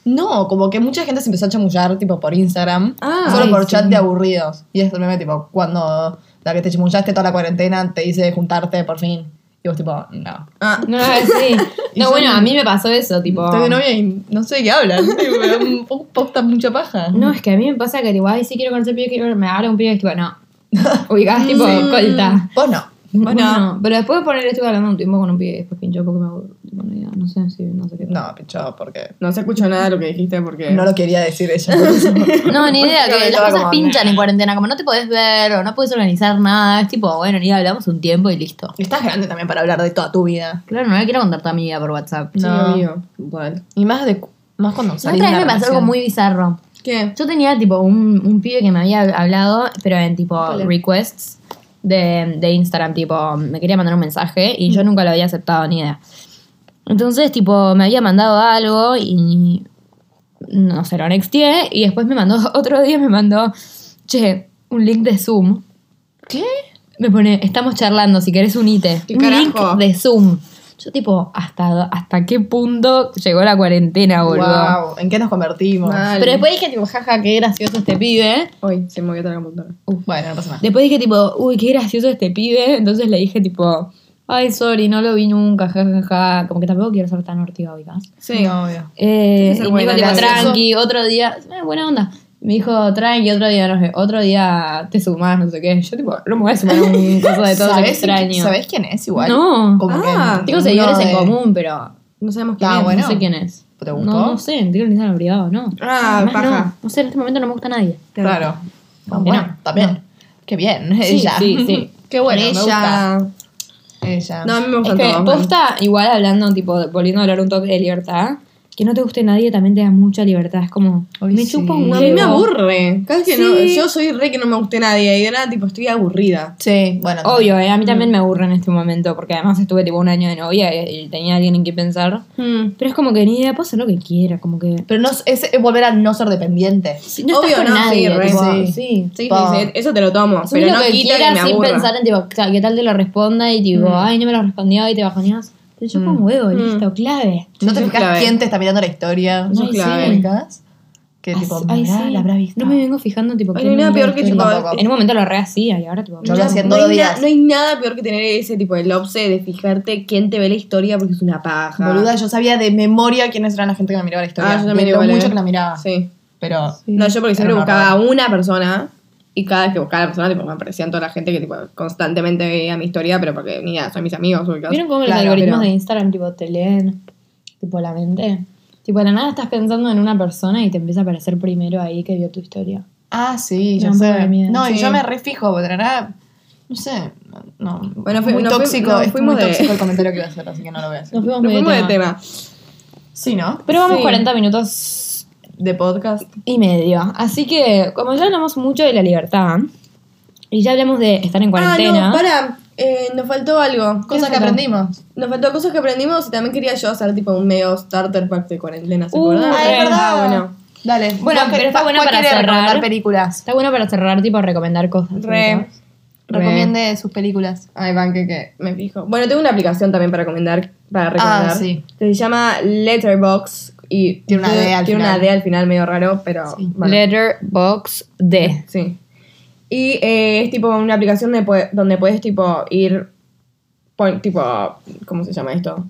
Speaker 2: No, como que mucha gente se empezó a chamullar, tipo, por Instagram.
Speaker 3: Ah,
Speaker 2: solo
Speaker 1: ay,
Speaker 2: por
Speaker 1: sí.
Speaker 2: chat de aburridos. Y es el meme, tipo, cuando la que te chamullaste toda la cuarentena te dice juntarte por fin. Y vos, tipo, no.
Speaker 3: Ah,
Speaker 1: No, sí. No,
Speaker 2: yo-
Speaker 1: bueno, a mí me pasó eso, tipo.
Speaker 2: Estoy de novia y no sé de qué hablan. Tipo, me da un poco posta mucha paja.
Speaker 1: No, es que a mí me pasa que tipo, ay, sí quiero conocer pibe, quiero me habla un pibe, y es tipo, no. Ubicás, tipo, colta.
Speaker 2: Vos no.
Speaker 1: Bueno, no. pero después de poner estuve hablando un tiempo con un pibe y después pinchó porque me aburro. Tipo, no, ya, no sé si, no sé qué.
Speaker 2: No, pichado, porque
Speaker 3: no se escuchó nada de lo que dijiste porque...
Speaker 2: no lo quería decir ella.
Speaker 1: No, ni idea, que las cosas
Speaker 2: como,
Speaker 1: pinchan en cuarentena, como no te podés ver o no puedes organizar nada, es tipo, bueno, ni hablamos un tiempo y listo.
Speaker 2: Estás grande también para hablar de toda tu vida.
Speaker 1: Claro, no le quiero contar toda mi vida por WhatsApp.
Speaker 3: Sí,
Speaker 2: No.
Speaker 3: obvio. Igual.
Speaker 2: Y más de más cuando salís
Speaker 1: otra vez me pasó algo muy bizarro.
Speaker 3: ¿Qué?
Speaker 1: Yo tenía tipo un, un pibe que me había hablado, pero en tipo requests de, de Instagram, tipo, me quería mandar un mensaje y yo nunca lo había aceptado ni idea. Entonces, tipo, me había mandado algo y no sé, lo nexteé y después me mandó, otro día me mandó, che, un link de Zoom.
Speaker 2: ¿Qué?
Speaker 1: Me pone, estamos charlando, si querés unite.
Speaker 3: ¿Qué
Speaker 1: un link de Zoom. Yo tipo, ¿hasta, ¿hasta qué punto llegó la cuarentena, boludo?
Speaker 2: Wow, ¿en qué nos convertimos?
Speaker 3: Mal.
Speaker 1: Pero después dije, tipo, jaja, qué gracioso este pibe.
Speaker 3: Hoy se movió toda la computadora.
Speaker 2: Bueno, no pasa nada.
Speaker 1: Después dije, tipo, uy, qué gracioso este pibe. Entonces le dije, tipo, ay, sorry, no lo vi nunca, jajaja. Como que tampoco quiero ser tan ortiga, ¿ubicás?
Speaker 3: Sí.
Speaker 2: No, obvio.
Speaker 1: Eh, y me tipo, tranqui, otro día, eh, buena onda. Me dijo, tranqui, otro día, no sé, otro día te sumás, no sé qué. Yo, tipo, no me voy a sumar a un cosa de todo
Speaker 2: ¿Sabés,
Speaker 1: extraño.
Speaker 2: ¿Sabés quién es igual?
Speaker 1: No.
Speaker 2: Como
Speaker 3: Ah,
Speaker 2: que
Speaker 1: Tengo seguidores en común, pero
Speaker 3: No sabemos quién
Speaker 2: Ah,
Speaker 3: es.
Speaker 2: bueno.
Speaker 1: no sé quién es.
Speaker 2: ¿Te gustó?
Speaker 1: No, no sé, tengo en privado, no.
Speaker 3: Ah,
Speaker 1: Además,
Speaker 3: paja.
Speaker 1: No, no sé, en este momento no me gusta nadie.
Speaker 2: Claro.
Speaker 1: No,
Speaker 2: bueno,
Speaker 1: no,
Speaker 2: también.
Speaker 1: no.
Speaker 2: Qué bien,
Speaker 1: Sí,
Speaker 2: ella.
Speaker 1: sí, sí.
Speaker 2: Qué bueno,
Speaker 3: Con
Speaker 2: me
Speaker 3: ella.
Speaker 2: gusta. Ella.
Speaker 3: No, a mí me
Speaker 1: Es
Speaker 3: gustan
Speaker 1: que
Speaker 3: todos.
Speaker 1: posta, igual hablando, tipo, volviendo a hablar un toque de libertad, que no te guste nadie también te da mucha libertad. Es como,
Speaker 2: Ay,
Speaker 1: me
Speaker 2: sí.
Speaker 1: chupa un huevo.
Speaker 3: a mí me aburre. Cada vez que
Speaker 1: Sí.
Speaker 3: no, yo soy re que no me guste nadie. Y de nada, tipo, estoy aburrida.
Speaker 2: Sí, bueno.
Speaker 1: Obvio, eh, a mí también me aburre en este momento, porque además estuve tipo un año de novia y, tenía alguien en quien pensar.
Speaker 3: Hmm.
Speaker 1: Pero es como que ni idea, puedo hacer lo que quiera, como que...
Speaker 2: Pero no, es, es volver a no ser dependiente.
Speaker 1: Si no
Speaker 3: Obvio,
Speaker 1: estás con
Speaker 3: no, sí,
Speaker 1: nadie,
Speaker 3: re,
Speaker 1: tipo,
Speaker 2: sí.
Speaker 1: sí.
Speaker 3: Sí, sí, sí, eso te lo tomo.
Speaker 1: Asumí
Speaker 3: pero
Speaker 1: lo
Speaker 3: no
Speaker 1: que
Speaker 3: quita que
Speaker 1: quieras
Speaker 3: me
Speaker 1: sin
Speaker 3: aburra.
Speaker 1: pensar en tipo, qué tal te lo responda y tipo,
Speaker 2: Mm.
Speaker 1: ay, no me lo respondió y te bajoneas. Te chupa un huevo, listo, clave.
Speaker 2: No te fijas quién te está mirando la historia.
Speaker 3: Es clave.
Speaker 2: Que tipo,
Speaker 1: ay,
Speaker 2: ¿me habrá-
Speaker 1: sí.
Speaker 2: la habrá visto?
Speaker 1: No me vengo fijando, tipo,
Speaker 3: Ay, no hay nada peor que.
Speaker 1: En un momento lo re hacía y ahora tipo...
Speaker 2: Yo lo hacía
Speaker 3: no,
Speaker 2: todos
Speaker 3: hay
Speaker 2: los días.
Speaker 3: no hay nada peor que tener ese tipo de lobse de fijarte quién te ve la historia porque es una paja.
Speaker 2: Boluda, yo sabía de memoria quiénes eran la gente que me miraba la historia.
Speaker 3: Ah, yo también igual,
Speaker 2: mucho
Speaker 3: eh.
Speaker 2: que la miraba.
Speaker 3: Sí.
Speaker 2: Pero.
Speaker 3: No, yo porque siempre buscaba a una persona y cada vez que buscaba a la persona tipo, me aparecían toda la gente que tipo, constantemente veía mi historia, pero porque ni nada, son mis amigos.
Speaker 1: ¿Vieron cómo los algoritmos
Speaker 3: pero-
Speaker 1: de Instagram tipo te leen tipo la mente? Tipo, de la nada estás pensando en una persona y te empieza a aparecer primero ahí que vio tu historia.
Speaker 2: Ah, sí,
Speaker 1: de
Speaker 2: sé.
Speaker 1: miedo.
Speaker 2: No, y yo me refijo, porque era. No sé. No.
Speaker 3: Bueno, fui-
Speaker 2: muy
Speaker 3: fui-
Speaker 2: tóxico. es muy
Speaker 3: de-
Speaker 2: tóxico el comentario que iba a hacer, así que no lo voy a hacer.
Speaker 1: Nos fuimos
Speaker 3: Nos fuimos de
Speaker 1: de tema.
Speaker 3: tema.
Speaker 2: Sí, ¿no?
Speaker 1: Pero vamos
Speaker 3: Sí.
Speaker 1: 40 minutos
Speaker 2: De podcast.
Speaker 1: y medio. Así que, como ya hablamos mucho de la libertad y ya hablamos de estar en cuarentena.
Speaker 3: Ah, no, para. Eh, nos faltó algo.
Speaker 2: Cosas que aprendimos.
Speaker 3: Nos faltó cosas que aprendimos y también quería yo hacer tipo un medio starter pack de cuarentena, ¿se
Speaker 1: Uh,
Speaker 3: acuerdan?
Speaker 1: ah.
Speaker 3: Ah, bueno.
Speaker 2: Dale.
Speaker 1: Bueno,
Speaker 2: ¿Cuál-
Speaker 1: pero está bueno para cerrar.
Speaker 2: películas.
Speaker 1: Está bueno para cerrar, tipo, recomendar cosas.
Speaker 3: Re.
Speaker 2: Recomiende sus películas.
Speaker 3: Ay, van, que, que me fijo. Bueno, tengo una aplicación también para recomendar. Para recomendar
Speaker 2: Ah, sí.
Speaker 3: Que se llama Letterbox y
Speaker 2: Tiene una D al
Speaker 3: tiene
Speaker 2: final.
Speaker 3: una D al final medio raro, pero
Speaker 2: Sí.
Speaker 3: bueno.
Speaker 1: Letterbox D.
Speaker 3: Sí. Y eh, es tipo una aplicación de donde puedes tipo ir pon- tipo ¿cómo se llama esto?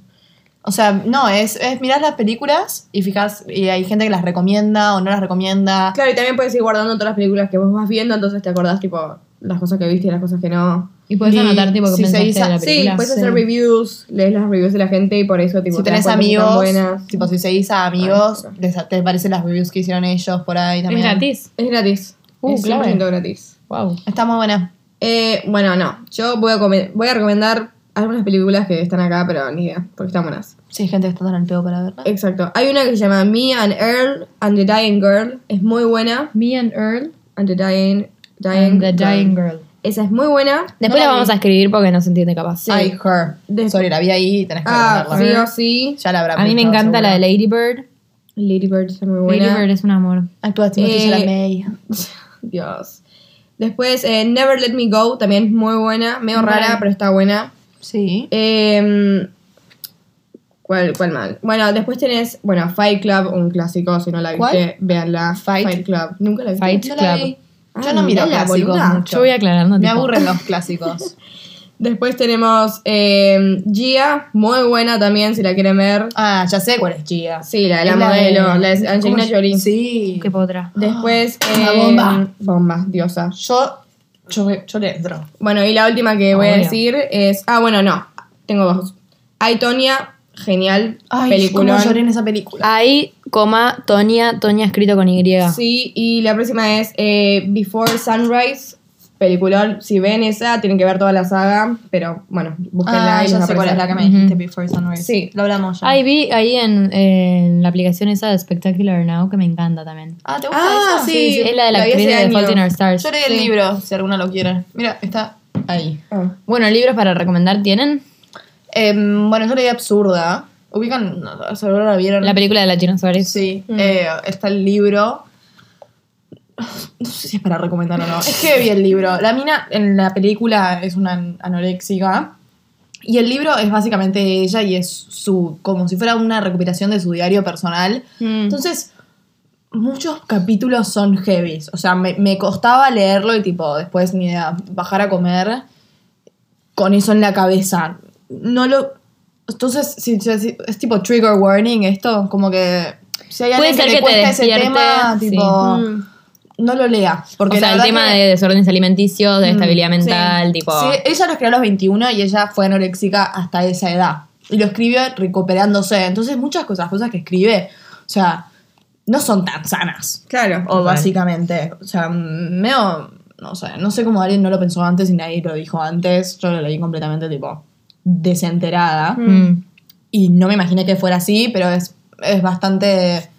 Speaker 2: O sea, no, es, es mirar las películas y fijas, y hay gente que las recomienda o no las recomienda.
Speaker 3: Claro, y también puedes ir guardando todas las películas que vos vas viendo, entonces te acordás tipo las cosas que viste y las cosas que no.
Speaker 1: Y puedes
Speaker 2: Ni-
Speaker 1: anotar, tipo, que
Speaker 2: si
Speaker 1: pensaste
Speaker 2: seguís a-
Speaker 1: de la
Speaker 3: Sí,
Speaker 1: película.
Speaker 3: puedes
Speaker 2: sí.
Speaker 3: hacer reviews, lees las reviews de la gente y por eso tipo
Speaker 2: si tenés amigos,
Speaker 3: buenas.
Speaker 2: tipo si seguís a amigos, les- te parecen las reviews que hicieron ellos por ahí
Speaker 1: Es
Speaker 2: también.
Speaker 1: gratis.
Speaker 3: Es gratis.
Speaker 1: Uh,
Speaker 3: es
Speaker 1: clave.
Speaker 3: 100% gratis.
Speaker 1: Wow.
Speaker 2: Está muy buena.
Speaker 3: Eh, bueno, no. Yo voy a, voy a recomendar algunas películas que están acá, pero ni idea, porque están buenas.
Speaker 2: Sí, hay gente que está tan al pedo para verla.
Speaker 3: Exacto. Hay una que se llama Me and Earl and the Dying Girl. Es muy buena.
Speaker 1: Me and Earl
Speaker 3: And the Dying, dying
Speaker 1: and the Dying Girl.
Speaker 3: Esa es muy buena.
Speaker 1: Después
Speaker 2: No
Speaker 1: la
Speaker 2: la
Speaker 1: vamos
Speaker 2: vi.
Speaker 1: a escribir porque no se entiende capaz.
Speaker 2: Ay, Her.
Speaker 3: De-
Speaker 2: Sorry, la vi ahí y tenés que
Speaker 3: Ah, sí o sí.
Speaker 2: Ya la habrá
Speaker 1: A mí me encanta la de. Lady Bird.
Speaker 3: Lady Bird está muy buena.
Speaker 1: Lady Bird es un amor.
Speaker 2: Actúa Timothy
Speaker 3: Eh. Dios. Después, eh, Never Let Me Go, también es muy buena. Medio rara, pero está buena.
Speaker 2: Sí.
Speaker 3: Eh, ¿cuál, ¿Cuál mal? Bueno, después tenés, bueno, Fight Club, un clásico. Si no la
Speaker 2: ¿Cuál?
Speaker 3: viste, véanla.
Speaker 2: Fight-
Speaker 3: Club. Nunca la viste.
Speaker 1: Fight
Speaker 2: la
Speaker 1: Club.
Speaker 3: Ah,
Speaker 2: Yo no miro clásicos mucho.
Speaker 1: Yo voy aclarando.
Speaker 2: Me
Speaker 1: tipo,
Speaker 2: aburren los clásicos.
Speaker 3: Después tenemos eh, Gia, muy buena también, si la quieren ver.
Speaker 2: Ah, ya sé cuál es Gia.
Speaker 3: Sí, la de la
Speaker 2: la
Speaker 3: modelo,
Speaker 2: de-
Speaker 3: la de Angelina
Speaker 2: ¿cómo se-
Speaker 3: Jolie.
Speaker 2: Sí.
Speaker 1: Qué potra.
Speaker 3: Después.
Speaker 2: Una
Speaker 3: eh,
Speaker 2: bomba.
Speaker 3: Bomba, diosa.
Speaker 2: Yo, yo, yo le entro.
Speaker 3: Bueno, y la última que voy a decir es. Ah, bueno, no. Tengo dos. Hay Tonya, genial.
Speaker 2: Ay,
Speaker 3: película.
Speaker 2: cómo lloré en esa película.
Speaker 1: Ahí, coma, Tonia, Tonia escrito con Y.
Speaker 3: Sí, y la próxima es eh, Before Sunrise. Peliculón. Si ven esa, tienen que ver toda la saga. Pero bueno, búsquenla
Speaker 2: Ah,
Speaker 3: y
Speaker 2: ya sé cuál es la que me dijiste, Before Sunrise.
Speaker 3: Sí.
Speaker 2: Lo hablamos ya.
Speaker 1: Ahí vi ahí en, en la aplicación esa de Spectacular Now que me encanta también.
Speaker 2: Ah, ¿te gusta
Speaker 3: Ah,
Speaker 2: esa?
Speaker 3: sí.
Speaker 1: es la de la,
Speaker 3: la
Speaker 1: actriz de. Fault in Our Stars.
Speaker 2: Yo leí el
Speaker 3: Sí.
Speaker 2: libro, si alguna lo quiere. Mira, está ahí.
Speaker 3: Ah.
Speaker 1: Bueno, libros para recomendar tienen.
Speaker 2: Em, bueno, yo leí Absurda. ¿Ubican? No, ¿Seguro la vieron?
Speaker 1: La película de la China Suárez.
Speaker 2: Sí.
Speaker 3: Mm.
Speaker 2: eh, está el libro. No sé si es para recomendar o no. Es que vi el libro. La mina en la película es una an- anoréxica. Y el libro es básicamente ella y es su. como si fuera una recuperación de su diario personal.
Speaker 3: Mm.
Speaker 2: Entonces, muchos capítulos son heavies. O sea, me, me costaba leerlo y tipo, después ni idea, bajar a comer con eso en la cabeza. No lo. Entonces, si, si- si- es tipo trigger warning esto, como que. Si hay
Speaker 1: Puede
Speaker 2: alguien
Speaker 1: ser
Speaker 2: que,
Speaker 1: que te
Speaker 2: cuesta ese tema,
Speaker 1: sí.
Speaker 2: tipo.
Speaker 3: Mm.
Speaker 2: No lo lea. Porque
Speaker 1: o sea, el tema
Speaker 2: que-
Speaker 1: de desórdenes alimenticios, de estabilidad mental, tipo.
Speaker 2: Sí, ella lo escribió a los 21 y ella fue anoréxica hasta esa edad. Y lo escribió recuperándose. Entonces, muchas cosas, cosas que escribe, o sea, no son tan sanas.
Speaker 3: Claro.
Speaker 2: O básicamente. O sea, medio no sé, no sé cómo alguien no lo pensó antes y nadie lo dijo antes. Yo lo leí completamente tipo desenterada.
Speaker 1: Mm.
Speaker 2: Y no me imaginé que fuera así, pero es, es bastante...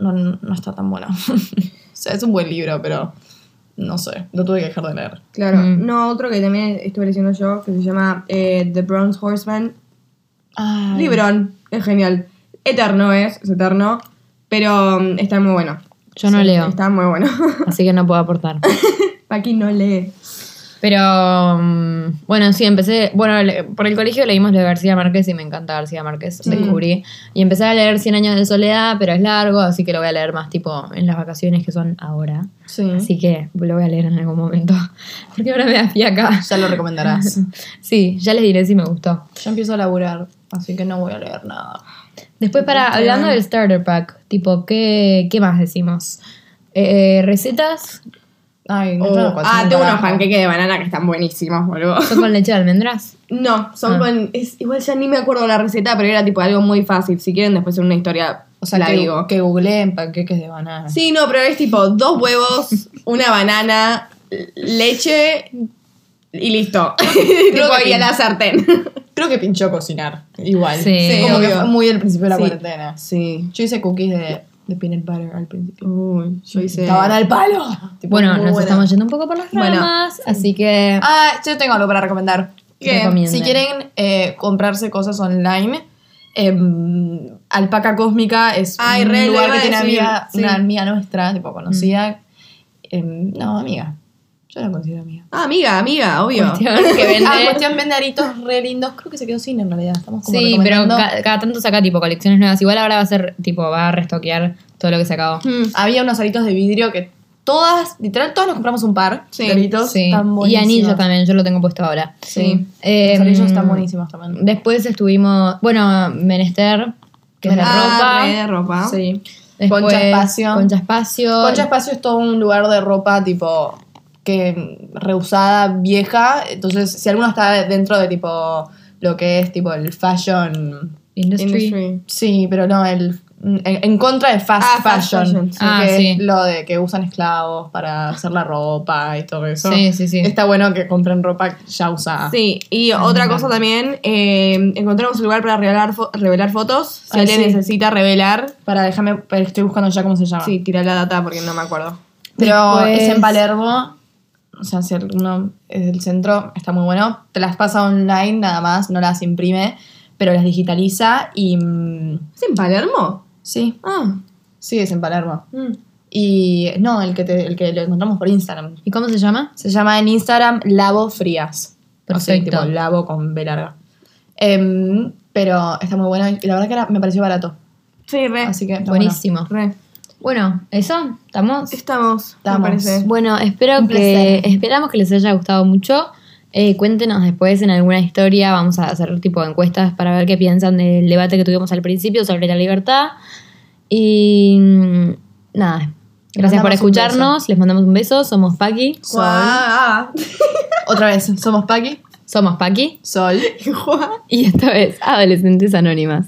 Speaker 2: No, no está tan bueno. o sea, es un buen libro, pero no sé, lo tuve que dejar de leer.
Speaker 3: Claro.
Speaker 1: Mm.
Speaker 3: No, otro que también estuve leyendo yo, que se llama eh, The Bronze Horseman.
Speaker 2: Ay.
Speaker 3: Librón, es genial. Eterno es, es eterno, pero mm, está muy bueno.
Speaker 1: Yo no
Speaker 3: Sí,
Speaker 1: leo,
Speaker 3: Está muy bueno.
Speaker 1: así que no puedo aportar.
Speaker 3: Paqui no lee.
Speaker 1: Pero mm, bueno, sí, empecé. Bueno, le- por el colegio leímos de García Márquez y me encanta García Márquez, descubrí. Y empecé a leer Cien años de soledad, pero es largo, así que lo voy a leer más tipo en las vacaciones que son ahora.
Speaker 2: Sí.
Speaker 1: Así que lo voy a leer en algún momento. Porque ahora me da fiaca.
Speaker 2: Ya lo recomendarás.
Speaker 1: Sí, ya les diré si me gustó.
Speaker 2: Yo empiezo a laburar, así que no voy a leer nada.
Speaker 1: Después, para hablando del starter pack, tipo, ¿qué, qué más decimos? Eh, recetas
Speaker 2: Ay, no,
Speaker 3: Oh, ah, tengo unos panqueques de banana que están buenísimos, boludo.
Speaker 1: son con leche de almendras.
Speaker 3: No, son
Speaker 1: Ah.
Speaker 3: con. Es, igual ya ni me acuerdo la receta, pero era tipo algo muy fácil. Si quieren, después en una historia
Speaker 2: O sea,
Speaker 3: la
Speaker 2: que,
Speaker 3: digo.
Speaker 2: que googleen panqueques de banana.
Speaker 3: Sí, no, pero es tipo dos huevos, una banana, leche y listo. tipo,
Speaker 2: que
Speaker 3: y a la sartén.
Speaker 2: Creo que pinchó cocinar. Igual.
Speaker 1: Sí.
Speaker 2: Como que fue muy al principio de la
Speaker 3: Sí.
Speaker 2: cuarentena.
Speaker 3: Sí.
Speaker 2: Yo hice cookies de, de peanut butter al principio.
Speaker 3: Uy, yo hice.
Speaker 2: Estaban al palo. Tipo,
Speaker 1: Bueno, nos
Speaker 2: buena.
Speaker 1: estamos yendo un poco por las
Speaker 2: Bueno,
Speaker 1: ramas, así que
Speaker 2: Ah, yo tengo algo para recomendar.
Speaker 1: Recomienden.
Speaker 2: Si quieren eh, comprarse cosas online, em, Alpaca Cósmica es
Speaker 3: Ay,
Speaker 2: un lugar que tiene
Speaker 3: decir,
Speaker 2: amiga,
Speaker 3: sí.
Speaker 2: una amiga nuestra, tipo conocida. Em, no, amiga. Yo la considero amiga.
Speaker 3: Ah, amiga, amiga, obvio.
Speaker 1: cuestión que vende.
Speaker 2: Ah, cuestión vende aritos re lindos. Creo que se quedó sin en realidad. Estamos como
Speaker 1: Sí, pero ca- cada tanto saca tipo colecciones nuevas. Igual ahora va a ser, tipo, va a restoquear todo lo que se acabó.
Speaker 3: Mm.
Speaker 2: Había unos aritos de vidrio que todas, literal, todos nos compramos un par
Speaker 3: Sí,
Speaker 2: de aritos.
Speaker 1: Sí.
Speaker 2: Están
Speaker 1: Y anillos también, yo lo tengo puesto ahora.
Speaker 2: Sí.
Speaker 1: Eh,
Speaker 2: Los anillos están buenísimos también.
Speaker 1: Después estuvimos, bueno, Menester, que es de
Speaker 3: Ah,
Speaker 1: ropa.
Speaker 3: de ropa.
Speaker 2: Sí.
Speaker 1: Después,
Speaker 2: Concha Espacio.
Speaker 1: Concha Espacio.
Speaker 2: Concha Espacio es todo un lugar de ropa tipo que reusada, vieja. Entonces, si alguno está dentro de tipo lo que es tipo el fashion.
Speaker 1: Industry.
Speaker 3: Industry.
Speaker 2: Sí, pero no, el en, en contra de fast
Speaker 3: Ah, fast
Speaker 2: fashion.
Speaker 3: fashion,
Speaker 2: sí,
Speaker 1: Ah,
Speaker 2: que
Speaker 1: sí.
Speaker 2: es lo de que usan esclavos para hacer la ropa y todo eso.
Speaker 1: Sí, sí, sí.
Speaker 2: Está bueno que compren ropa ya usada.
Speaker 3: Sí, y otra cosa también, eh, encontramos un lugar para revelar, fo- revelar fotos. Si
Speaker 2: Ay,
Speaker 3: alguien
Speaker 2: sí.
Speaker 3: necesita revelar,
Speaker 2: Para déjame, pero estoy buscando ya cómo se llama.
Speaker 3: sí, tira la data porque no me acuerdo.
Speaker 2: Pero
Speaker 1: Después-
Speaker 2: es en Palermo. O sea, si alguno es del centro, está muy bueno. Te las pasa online nada más, no las imprime, pero las digitaliza y. mm,
Speaker 3: ¿Es en Palermo?
Speaker 2: sí,
Speaker 3: Ah.
Speaker 2: sí, es en Palermo.
Speaker 3: mm.
Speaker 2: Y no, el que, te- el que lo encontramos por Instagram.
Speaker 1: ¿Y cómo se llama?
Speaker 2: Se llama en Instagram Lavo Frías.
Speaker 1: Perfecto.
Speaker 2: tipo Lavo con B larga. Em, pero está muy bueno y la verdad que era- me pareció barato.
Speaker 3: Sí, re.
Speaker 2: Así que
Speaker 1: Buenísimo.
Speaker 3: Re.
Speaker 1: Bueno, ¿eso? ¿Estamos?
Speaker 3: Estamos,
Speaker 2: Estamos.
Speaker 3: me parece.
Speaker 1: Bueno, espero
Speaker 2: Un
Speaker 1: que.
Speaker 2: placer.
Speaker 1: Esperamos que les haya gustado mucho. Eh, cuéntenos después en alguna historia. Vamos a hacer tipo encuestas para ver qué piensan del debate que tuvimos al principio sobre la libertad. Y. mm, Nada. Gracias por
Speaker 2: mandamos un
Speaker 1: escucharnos. Les mandamos un beso. Somos Paqui.
Speaker 3: Guau.
Speaker 2: Otra vez, somos Paqui,
Speaker 1: Somos Paqui.
Speaker 2: Sol.
Speaker 3: Guau.
Speaker 1: Y esto es Adolescentes Anónimas.